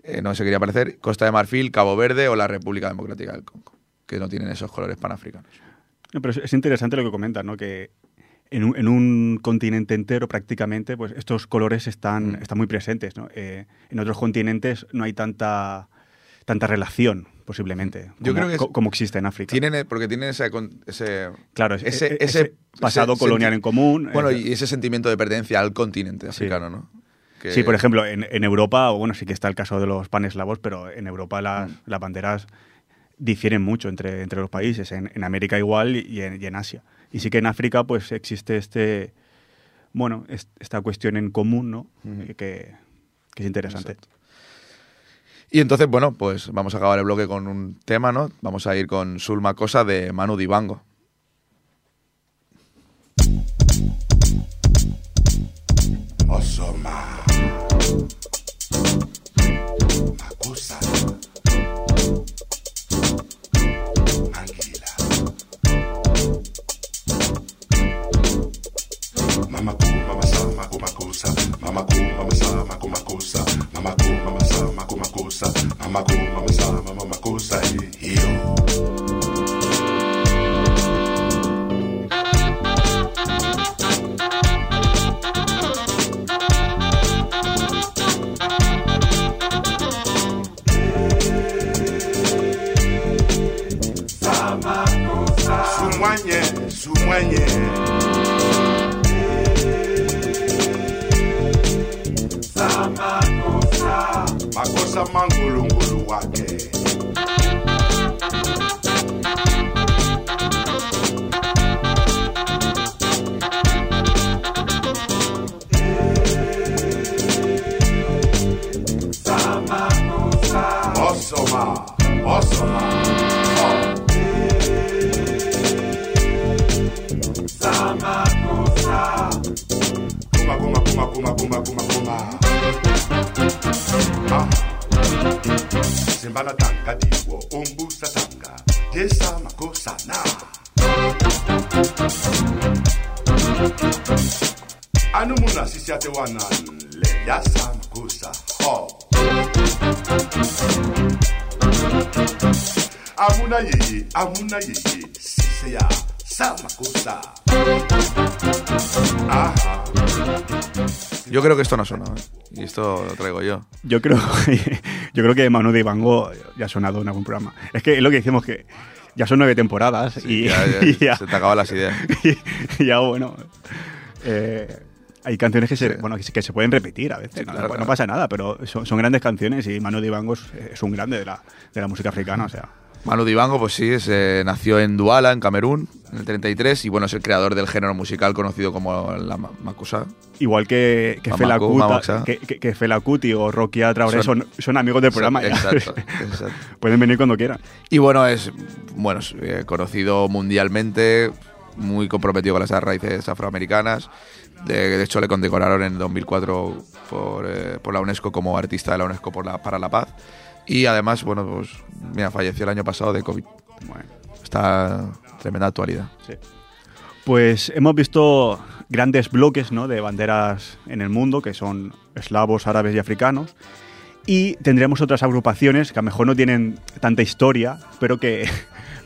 eh, no se quería parecer, Costa de Marfil, Cabo Verde o la República Democrática del Congo, que no tienen esos colores panafricanos. No, pero es, es interesante lo que comentas, ¿no? Que en un, en un continente entero prácticamente, pues estos colores están, Mm. están muy presentes, ¿no? Eh, en otros continentes no hay tanta, tanta relación, posiblemente, Yo como, creo que es- co- como existe en África. Tienen, eh, porque tienen ese, claro, es- ese- e- ese- pasado colonial en común. bueno, y ese sentimiento de pertenencia al continente Sí. africano, ¿no? Que- Sí, por ejemplo, en, en Europa, o bueno, sí que está el caso de los paneslavos, pero en Europa las, Mm. las banderas difieren mucho entre, entre los países. En, en América igual y en, y en Asia. Y sí que en África, pues existe este, bueno, es- esta cuestión en común, ¿no? Que, que es interesante. Exacto. Y entonces, bueno, pues vamos a acabar el bloque con un tema, ¿no? Vamos a ir con Sulma Cosa de Manu Dibango. Osoma. Makusa. Mangila. Mama ku mama sa maku makusa. Mama ku mama sa maku makusa. Mama makosa amako mamazama mama makosa hiyo Sumanye, sumanye. Makosa mangulungulu wake. Le. Amuna amuna ya. Ajá. Yo creo que esto no suena, ¿eh? y esto lo traigo yo. Yo creo, *laughs* yo creo que Manu de Ivango ya ha sonado en algún programa. Es que es lo que decimos que ya son nueve temporadas Sí, y, ya, ya, *laughs* y ya- se te acaban las ideas. *laughs* y ya, bueno. eh, hay canciones que se, Sí. bueno, que, se- que se pueden repetir a veces, Sí, no, claro, no claro. pasa nada, pero son, son grandes canciones y Manu de Ivango es, es un grande de la, de la música africana, o sea. Manu Dibango, pues sí, es, eh, nació en Duala, en Camerún, en el 33, y bueno, es el creador del género musical conocido como la ma- makusa. Igual que, que, Fela Kuti- Mamaxa. que, que- que Fela Kuti o Rocky Traoré Son- son, son amigos del programa. *laughs* exacto. Pueden venir cuando quieran. Y bueno, es bueno es, eh, conocido mundialmente, muy comprometido con las raíces afroamericanas. De, de hecho, le condecoraron en 2004 por, eh, por la UNESCO como artista de la UNESCO por la, para la paz. Y además, bueno, pues mira, falleció el año pasado de COVID. Bueno. Está en tremenda actualidad. Pues hemos visto grandes bloques ¿no? de banderas en el mundo, que son eslavos, árabes y africanos. Y tendremos otras agrupaciones que a lo mejor no tienen tanta historia, pero que,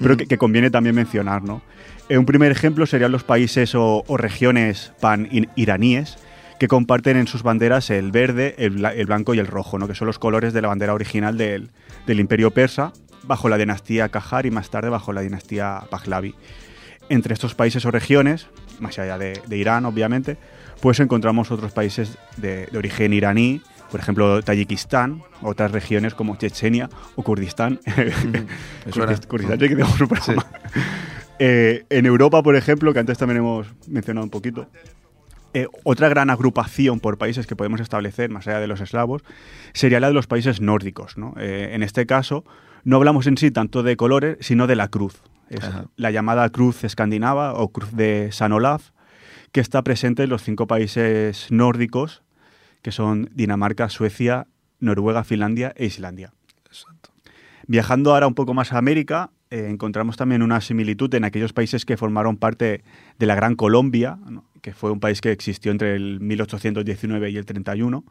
pero que, que conviene también mencionar. ¿no? Eh, un primer ejemplo serían los países o, o regiones pan-iraníes que comparten en sus banderas el verde, el, bla- el blanco y el rojo, ¿no? que son los colores de la bandera original del, del imperio persa, bajo la dinastía Qajar y más tarde bajo la dinastía Pahlavi entre estos países o regiones, más allá de, de Irán, obviamente, pues encontramos otros países de, de origen iraní, por ejemplo, Tayikistán, otras regiones como Chechenia o Kurdistán. *laughs* Kurdist- que un programa. Eh, en Europa, por ejemplo, que antes también hemos mencionado un poquito, eh, otra gran agrupación por países que podemos establecer, más allá de los eslavos, sería la de los países nórdicos. ¿no? Eh, en este caso, no hablamos en sí tanto de colores, sino de la cruz. Es la llamada cruz escandinava o cruz de San Olaf, que está presente en los cinco países nórdicos, que son Dinamarca, Suecia, Noruega, Finlandia e Islandia. Viajando ahora un poco más a América, eh, encontramos también una similitud en aquellos países que formaron parte de la Gran Colombia, ¿no? que fue un país que existió entre el 1819 y el 31,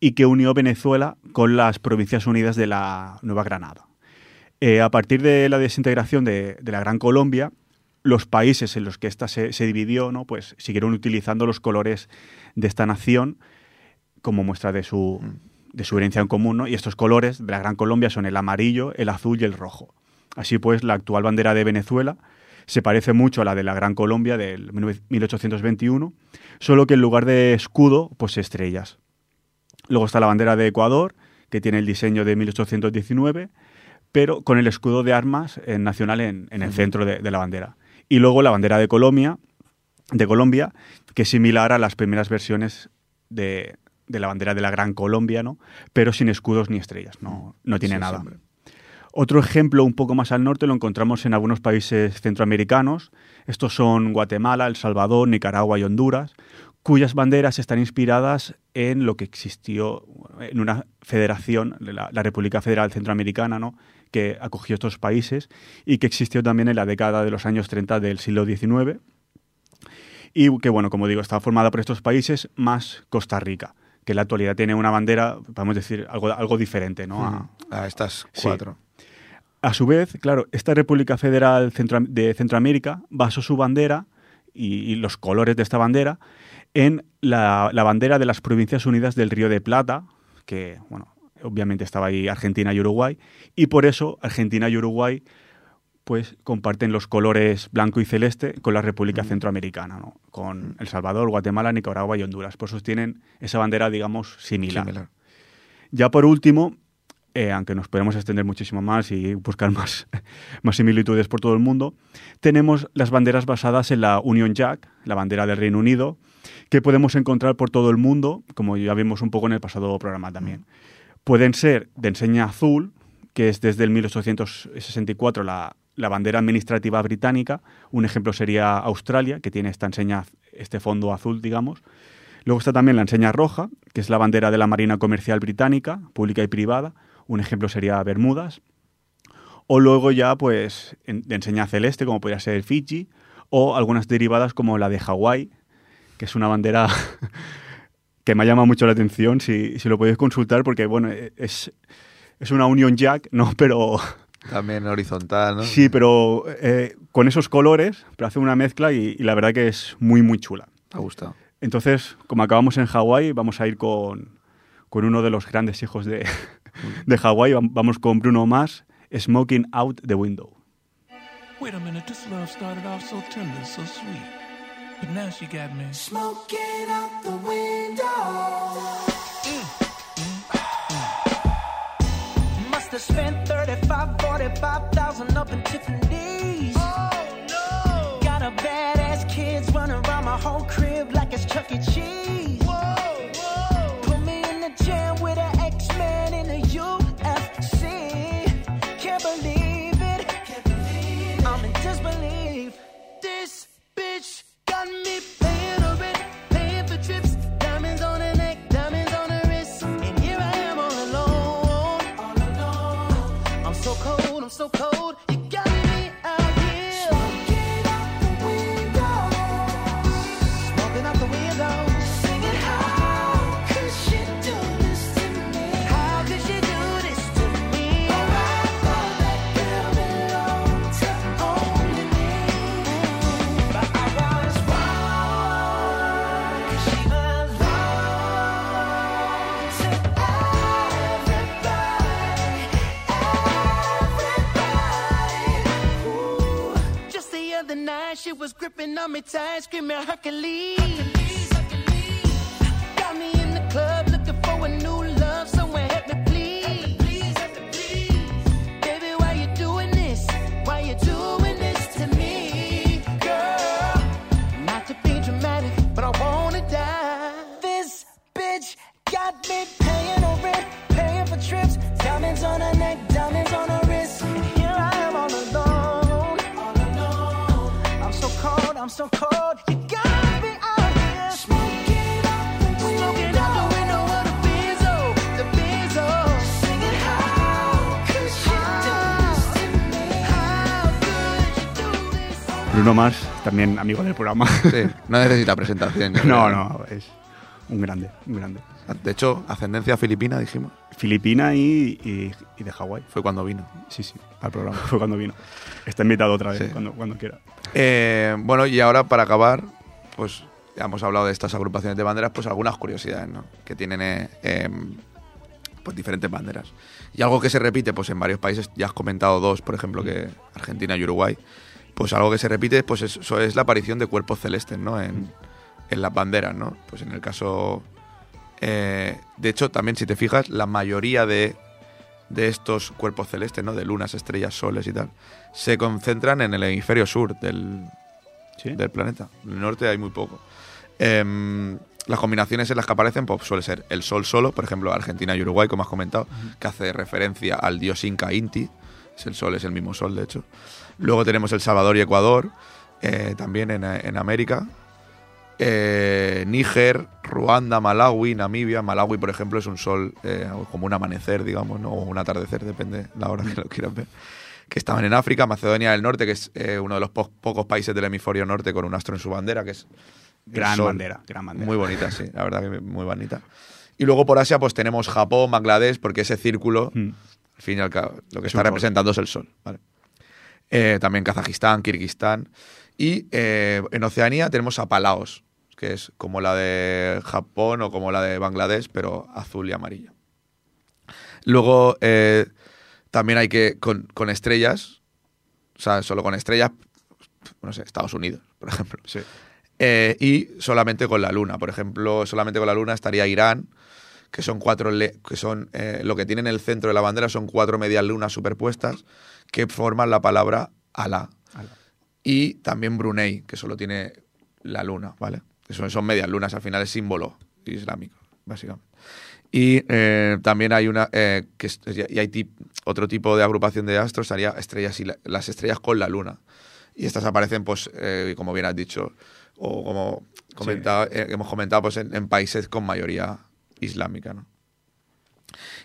y que unió Venezuela con las Provincias Unidas de la Nueva Granada. Eh, a partir de la desintegración de, de la Gran Colombia, los países en los que ésta se, se dividió, ¿no? pues siguieron utilizando los colores de esta nación como muestra de su, de su herencia en común, ¿no? Y estos colores de la Gran Colombia son el amarillo, el azul y el rojo. Así pues, la actual bandera de Venezuela se parece mucho a la de la Gran Colombia del 1821, solo que en lugar de escudo, pues estrellas. Luego está la bandera de Ecuador, que tiene el diseño de 1819, pero con el escudo de armas eh, nacional en, en el centro de, de la bandera. Y luego la bandera de Colombia, de Colombia, que es similar a las primeras versiones de, de la bandera de la Gran Colombia, ¿no? pero sin escudos ni estrellas, no, no tiene Sí, nada. siempre. Otro ejemplo un poco más al norte lo encontramos en algunos países centroamericanos. Estos son Guatemala, El Salvador, Nicaragua y Honduras, cuyas banderas están inspiradas en lo que existió en una federación, la, la República Federal Centroamericana, ¿no? que acogió estos países y que existió también en la década de los años 30 del siglo XIX y que, bueno, como digo, está formada por estos países más Costa Rica, que en la actualidad tiene una bandera, podemos decir, algo, algo diferente, ¿no? A- A estas Sí. cuatro. a su vez, claro, esta República Federal de Centroamérica basó su bandera y, y los colores de esta bandera en la, la bandera de las Provincias Unidas del Río de Plata, que, bueno, obviamente estaba ahí Argentina y Uruguay, y por eso Argentina y Uruguay pues comparten los colores blanco y celeste con la República Centroamericana, ¿no? con El Salvador, Guatemala, Nicaragua y Honduras. Por eso tienen esa bandera, digamos, similar. Similar. Ya por último, eh, aunque nos podemos extender muchísimo más y buscar más, *laughs* más similitudes por todo el mundo, tenemos las banderas basadas en la Union Jack, la bandera del Reino Unido, que podemos encontrar por todo el mundo, como ya vimos un poco en el pasado programa también. Pueden ser de enseña azul, que es desde el 1864 la, la bandera administrativa británica. Un ejemplo sería Australia, que tiene esta enseña, este fondo azul, digamos. Luego está también la enseña roja, que es la bandera de la Marina Comercial Británica, pública y privada. Un ejemplo sería Bermudas. O luego ya, pues, de enseña celeste, como podría ser Fiji, o algunas derivadas como la de Hawái, que es una bandera *laughs* que me ha llamado mucho la atención, si, si lo podéis consultar, porque, bueno, es, es una Union Jack, ¿no? *laughs* Pero También horizontal, ¿no? sí, pero eh, con esos colores, pero hace una mezcla y, y la verdad que es muy, muy chula. Me ha gustado. Entonces, como acabamos en Hawái, vamos a ir con, con uno de los grandes hijos de, de Hawái. Vam- Vamos con Bruno Mars, Smoking Out the Window. Wait a minute, this love started off so tender, so sweet. But now she got me. Smoking out the window. Must have spent 35, 45,000 up in Tiffany's. Oh no! Got a badass kids running around my whole crib like so cold. She was gripping on me tight, screaming Hercules. Got me in the club looking for a new so cold. You got me out here smoking out the window, smoking out the window of the Benzo, the Benzo. Singing, how could she do this to me? How could you do this? Bruno Mars, también amigo del programa. Sí, no necesita *laughs* presentación. no, no, es un grande, un grande. De hecho, ascendencia filipina, dijimos. Filipina y, y- y de Hawái. Fue cuando vino. Sí, sí, al programa. Fue cuando vino. Está invitado otra vez, Sí. cuando, cuando quiera. Eh, bueno, y ahora para acabar, pues ya hemos hablado de estas agrupaciones de banderas, pues algunas curiosidades, ¿no? Que tienen eh, em, pues diferentes banderas. Y algo que se repite, pues en varios países, ya has comentado dos, por ejemplo, que Argentina y Uruguay, pues algo que se repite, pues es- eso es la aparición de cuerpos celestes, ¿no? En, en las banderas, ¿no? Pues en el caso... eh, de hecho, también si te fijas, la mayoría de, de estos cuerpos celestes, ¿no? De lunas, estrellas, soles y tal, se concentran en el hemisferio sur del, ¿Sí? del planeta. En el norte hay muy poco. Em, las combinaciones en las que aparecen pues, suele ser el Sol solo, por ejemplo, Argentina y Uruguay, como has comentado, que hace referencia al dios Inca Inti. Es el Sol, es el mismo Sol, de hecho. Luego tenemos El Salvador y Ecuador, eh, también en, en América. Eh, Níger, Ruanda, Malawi, Namibia. Malawi, por ejemplo, es un sol eh, como un amanecer, digamos, ¿no? o un atardecer, depende la hora que lo quieras ver. Que estaban en África, Macedonia del Norte, que es eh, uno de los po- pocos países del hemisferio norte con un astro en su bandera, que es Gran sol. bandera, gran bandera. Muy bonita, sí, la verdad que muy bonita. Y luego por Asia, pues tenemos Japón, Bangladesh, porque ese círculo, Mm. al fin y al cabo, lo que Es está representando es el sol. ¿vale? Eh, también Kazajistán, Kirguistán. Y eh, en Oceanía tenemos a Palaos, que es como la de Japón o como la de Bangladesh, pero azul y amarillo. Luego eh, también hay que, con, con estrellas, o sea, solo con estrellas, no sé, Estados Unidos, por ejemplo. Sí. Eh, y solamente con la luna. Por ejemplo, solamente con la luna estaría Irán, que son cuatro que son eh, lo que tiene en el centro de la bandera son cuatro medias lunas superpuestas que forman la palabra Alá. Alá. Y también Brunei, que solo tiene la luna, ¿vale? Que son, son medias lunas, al final es símbolo islámico, básicamente. Y eh, también hay una eh, que es- y hay tip- otro tipo de agrupación de astros, sería estrellas y la- las estrellas con la luna. Y estas aparecen, pues, eh, como bien has dicho, o como comentado- hemos comentado, pues en, en países con mayoría islámica, ¿no?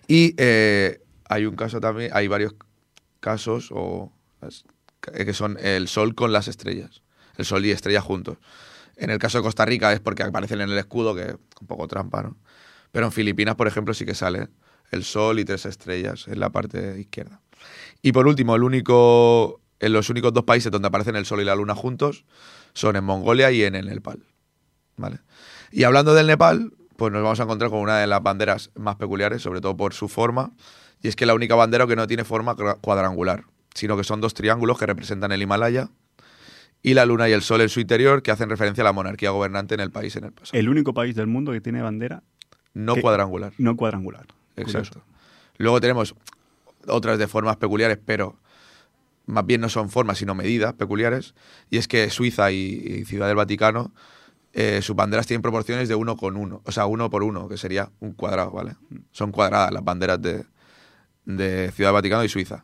Y hay un caso también, hay varios casos o que son el sol con las estrellas, el sol y estrellas juntos. En el caso de Costa Rica es porque aparecen en el escudo, que es un poco trampa, ¿no? Pero en Filipinas, por ejemplo, sí que sale el sol y tres estrellas en la parte izquierda. Y por último, el único, en los únicos dos países donde aparecen el sol y la luna juntos son en Mongolia y en el Nepal. ¿Vale? Y hablando del Nepal, pues nos vamos a encontrar con una de las banderas más peculiares, sobre todo por su forma, y es que la única bandera que no tiene forma cuadrangular, sino que son dos triángulos que representan el Himalaya y la luna y el sol en su interior, que hacen referencia a la monarquía gobernante en el país en el pasado. El único país del mundo que tiene bandera no cuadrangular. no cuadrangular. Exacto. Luego tenemos otras de formas peculiares, pero más bien no son formas, sino medidas peculiares. Y es que Suiza y, y Ciudad del Vaticano, eh, sus banderas tienen proporciones de uno con uno, o sea, uno por uno, que sería un cuadrado, ¿vale? Son cuadradas las banderas de, de Ciudad del Vaticano y Suiza.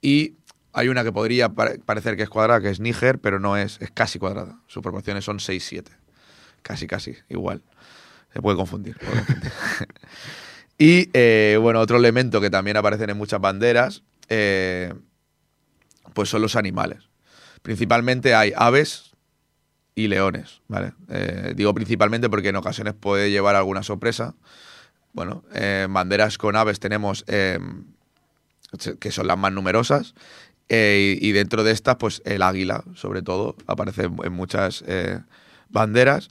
Y hay una que podría pare- parecer que es cuadrada, que es Níger, pero no es, es casi cuadrada. Sus proporciones son 6-7. Casi, casi, igual. Se puede confundir. *laughs* y eh, bueno, otro elemento que también aparecen en muchas banderas, eh, pues son los animales. Principalmente hay aves y leones, ¿vale? Eh, digo principalmente porque en ocasiones puede llevar alguna sorpresa. Bueno, en banderas con aves tenemos, que son las más numerosas, eh, y, dentro de estas, pues el águila, sobre todo, aparece en, muchas eh, banderas.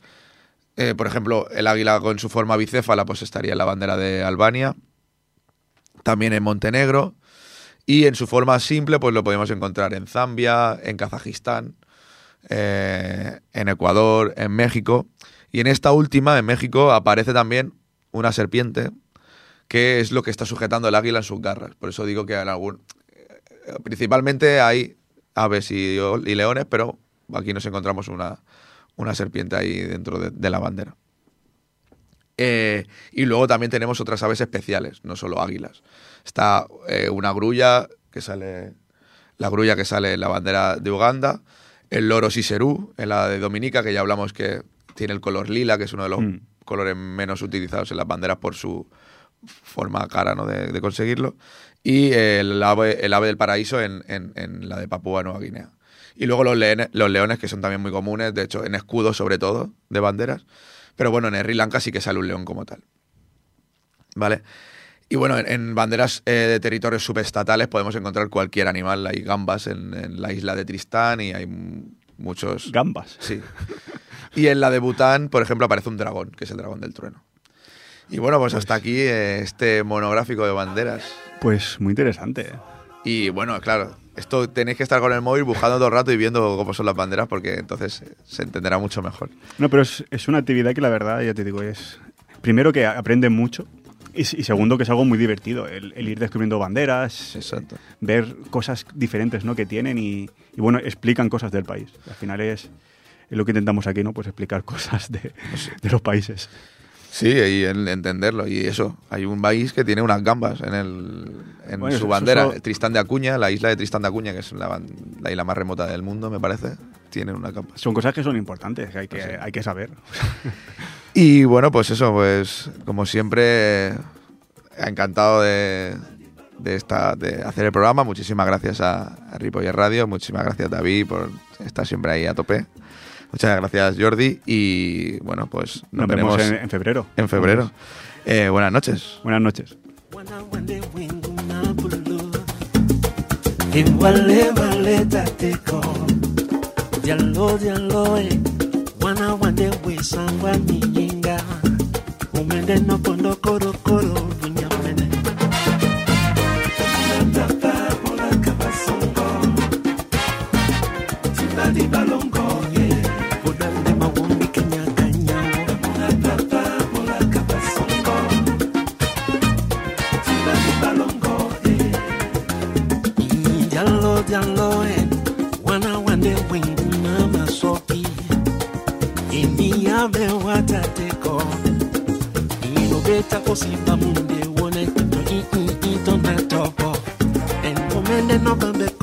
Eh, por ejemplo, el águila con su forma bicéfala, pues estaría en la bandera de Albania, también en Montenegro, y en su forma simple, pues lo podemos encontrar en Zambia, en Kazajistán, en Ecuador, en México. Y en esta última, en México, aparece también una serpiente, que es lo que está sujetando el águila en sus garras. Por eso digo que en algún, principalmente hay aves y, y leones, pero aquí nos encontramos una, una serpiente ahí dentro de, de la bandera. Eh, y luego también tenemos otras aves especiales, no solo águilas. Está eh, una grulla que sale, la grulla que sale en la bandera de Uganda, el loro siserú en la de Dominica, que ya hablamos que tiene el color lila, que es uno de los Mm. colores menos utilizados en las banderas por su forma cara ¿no? de, de conseguirlo, y el ave, el ave del paraíso en, en- en la de Papúa Nueva Guinea. Y luego los leones, los leones, que son también muy comunes, de hecho, en escudos sobre todo, de banderas. Pero bueno, en Sri Lanka sí que sale un león como tal. ¿Vale? Y bueno, en, en banderas eh, de territorios subestatales podemos encontrar cualquier animal. Hay gambas en, en la isla de Tristán y hay muchos... Gambas. Sí. Y en la de Bután, por ejemplo, aparece un dragón, que es el dragón del trueno. Y bueno, pues hasta aquí eh, este monográfico de banderas. Pues muy interesante. Y bueno, claro, esto tenéis que estar con el móvil buscando todo el rato y viendo cómo son las banderas porque entonces eh, se entenderá mucho mejor. No, pero es, es una actividad que la verdad, ya te digo, es primero que aprende mucho y, segundo que es algo muy divertido, el, el ir descubriendo banderas, Exacto. ver cosas diferentes ¿no? que tienen y, y, bueno, explican cosas del país. Al final es, es lo que intentamos aquí, ¿no? Pues explicar *laughs* cosas de, de los países. Sí, y el entenderlo. Y eso, hay un país que tiene unas gambas en, el, en Bueno, su bandera. Tristán de Acuña, la isla de Tristán de Acuña, que es la, la isla más remota del mundo, me parece, tiene unas gambas. Son cosas que son importantes, que hay que, Sí. hay que saber. *laughs* Y bueno, pues eso, pues como siempre, encantado de, de, esta, de hacer el programa. Muchísimas gracias a, a Ripoller Radio, muchísimas gracias David por estar siempre ahí a tope. Muchas gracias Jordi y bueno, pues nos, Nos vemos en, en febrero. en febrero. Eh, buenas noches. Buenas noches. takosi bamunde wone to i i i tonda topo en momende no bambe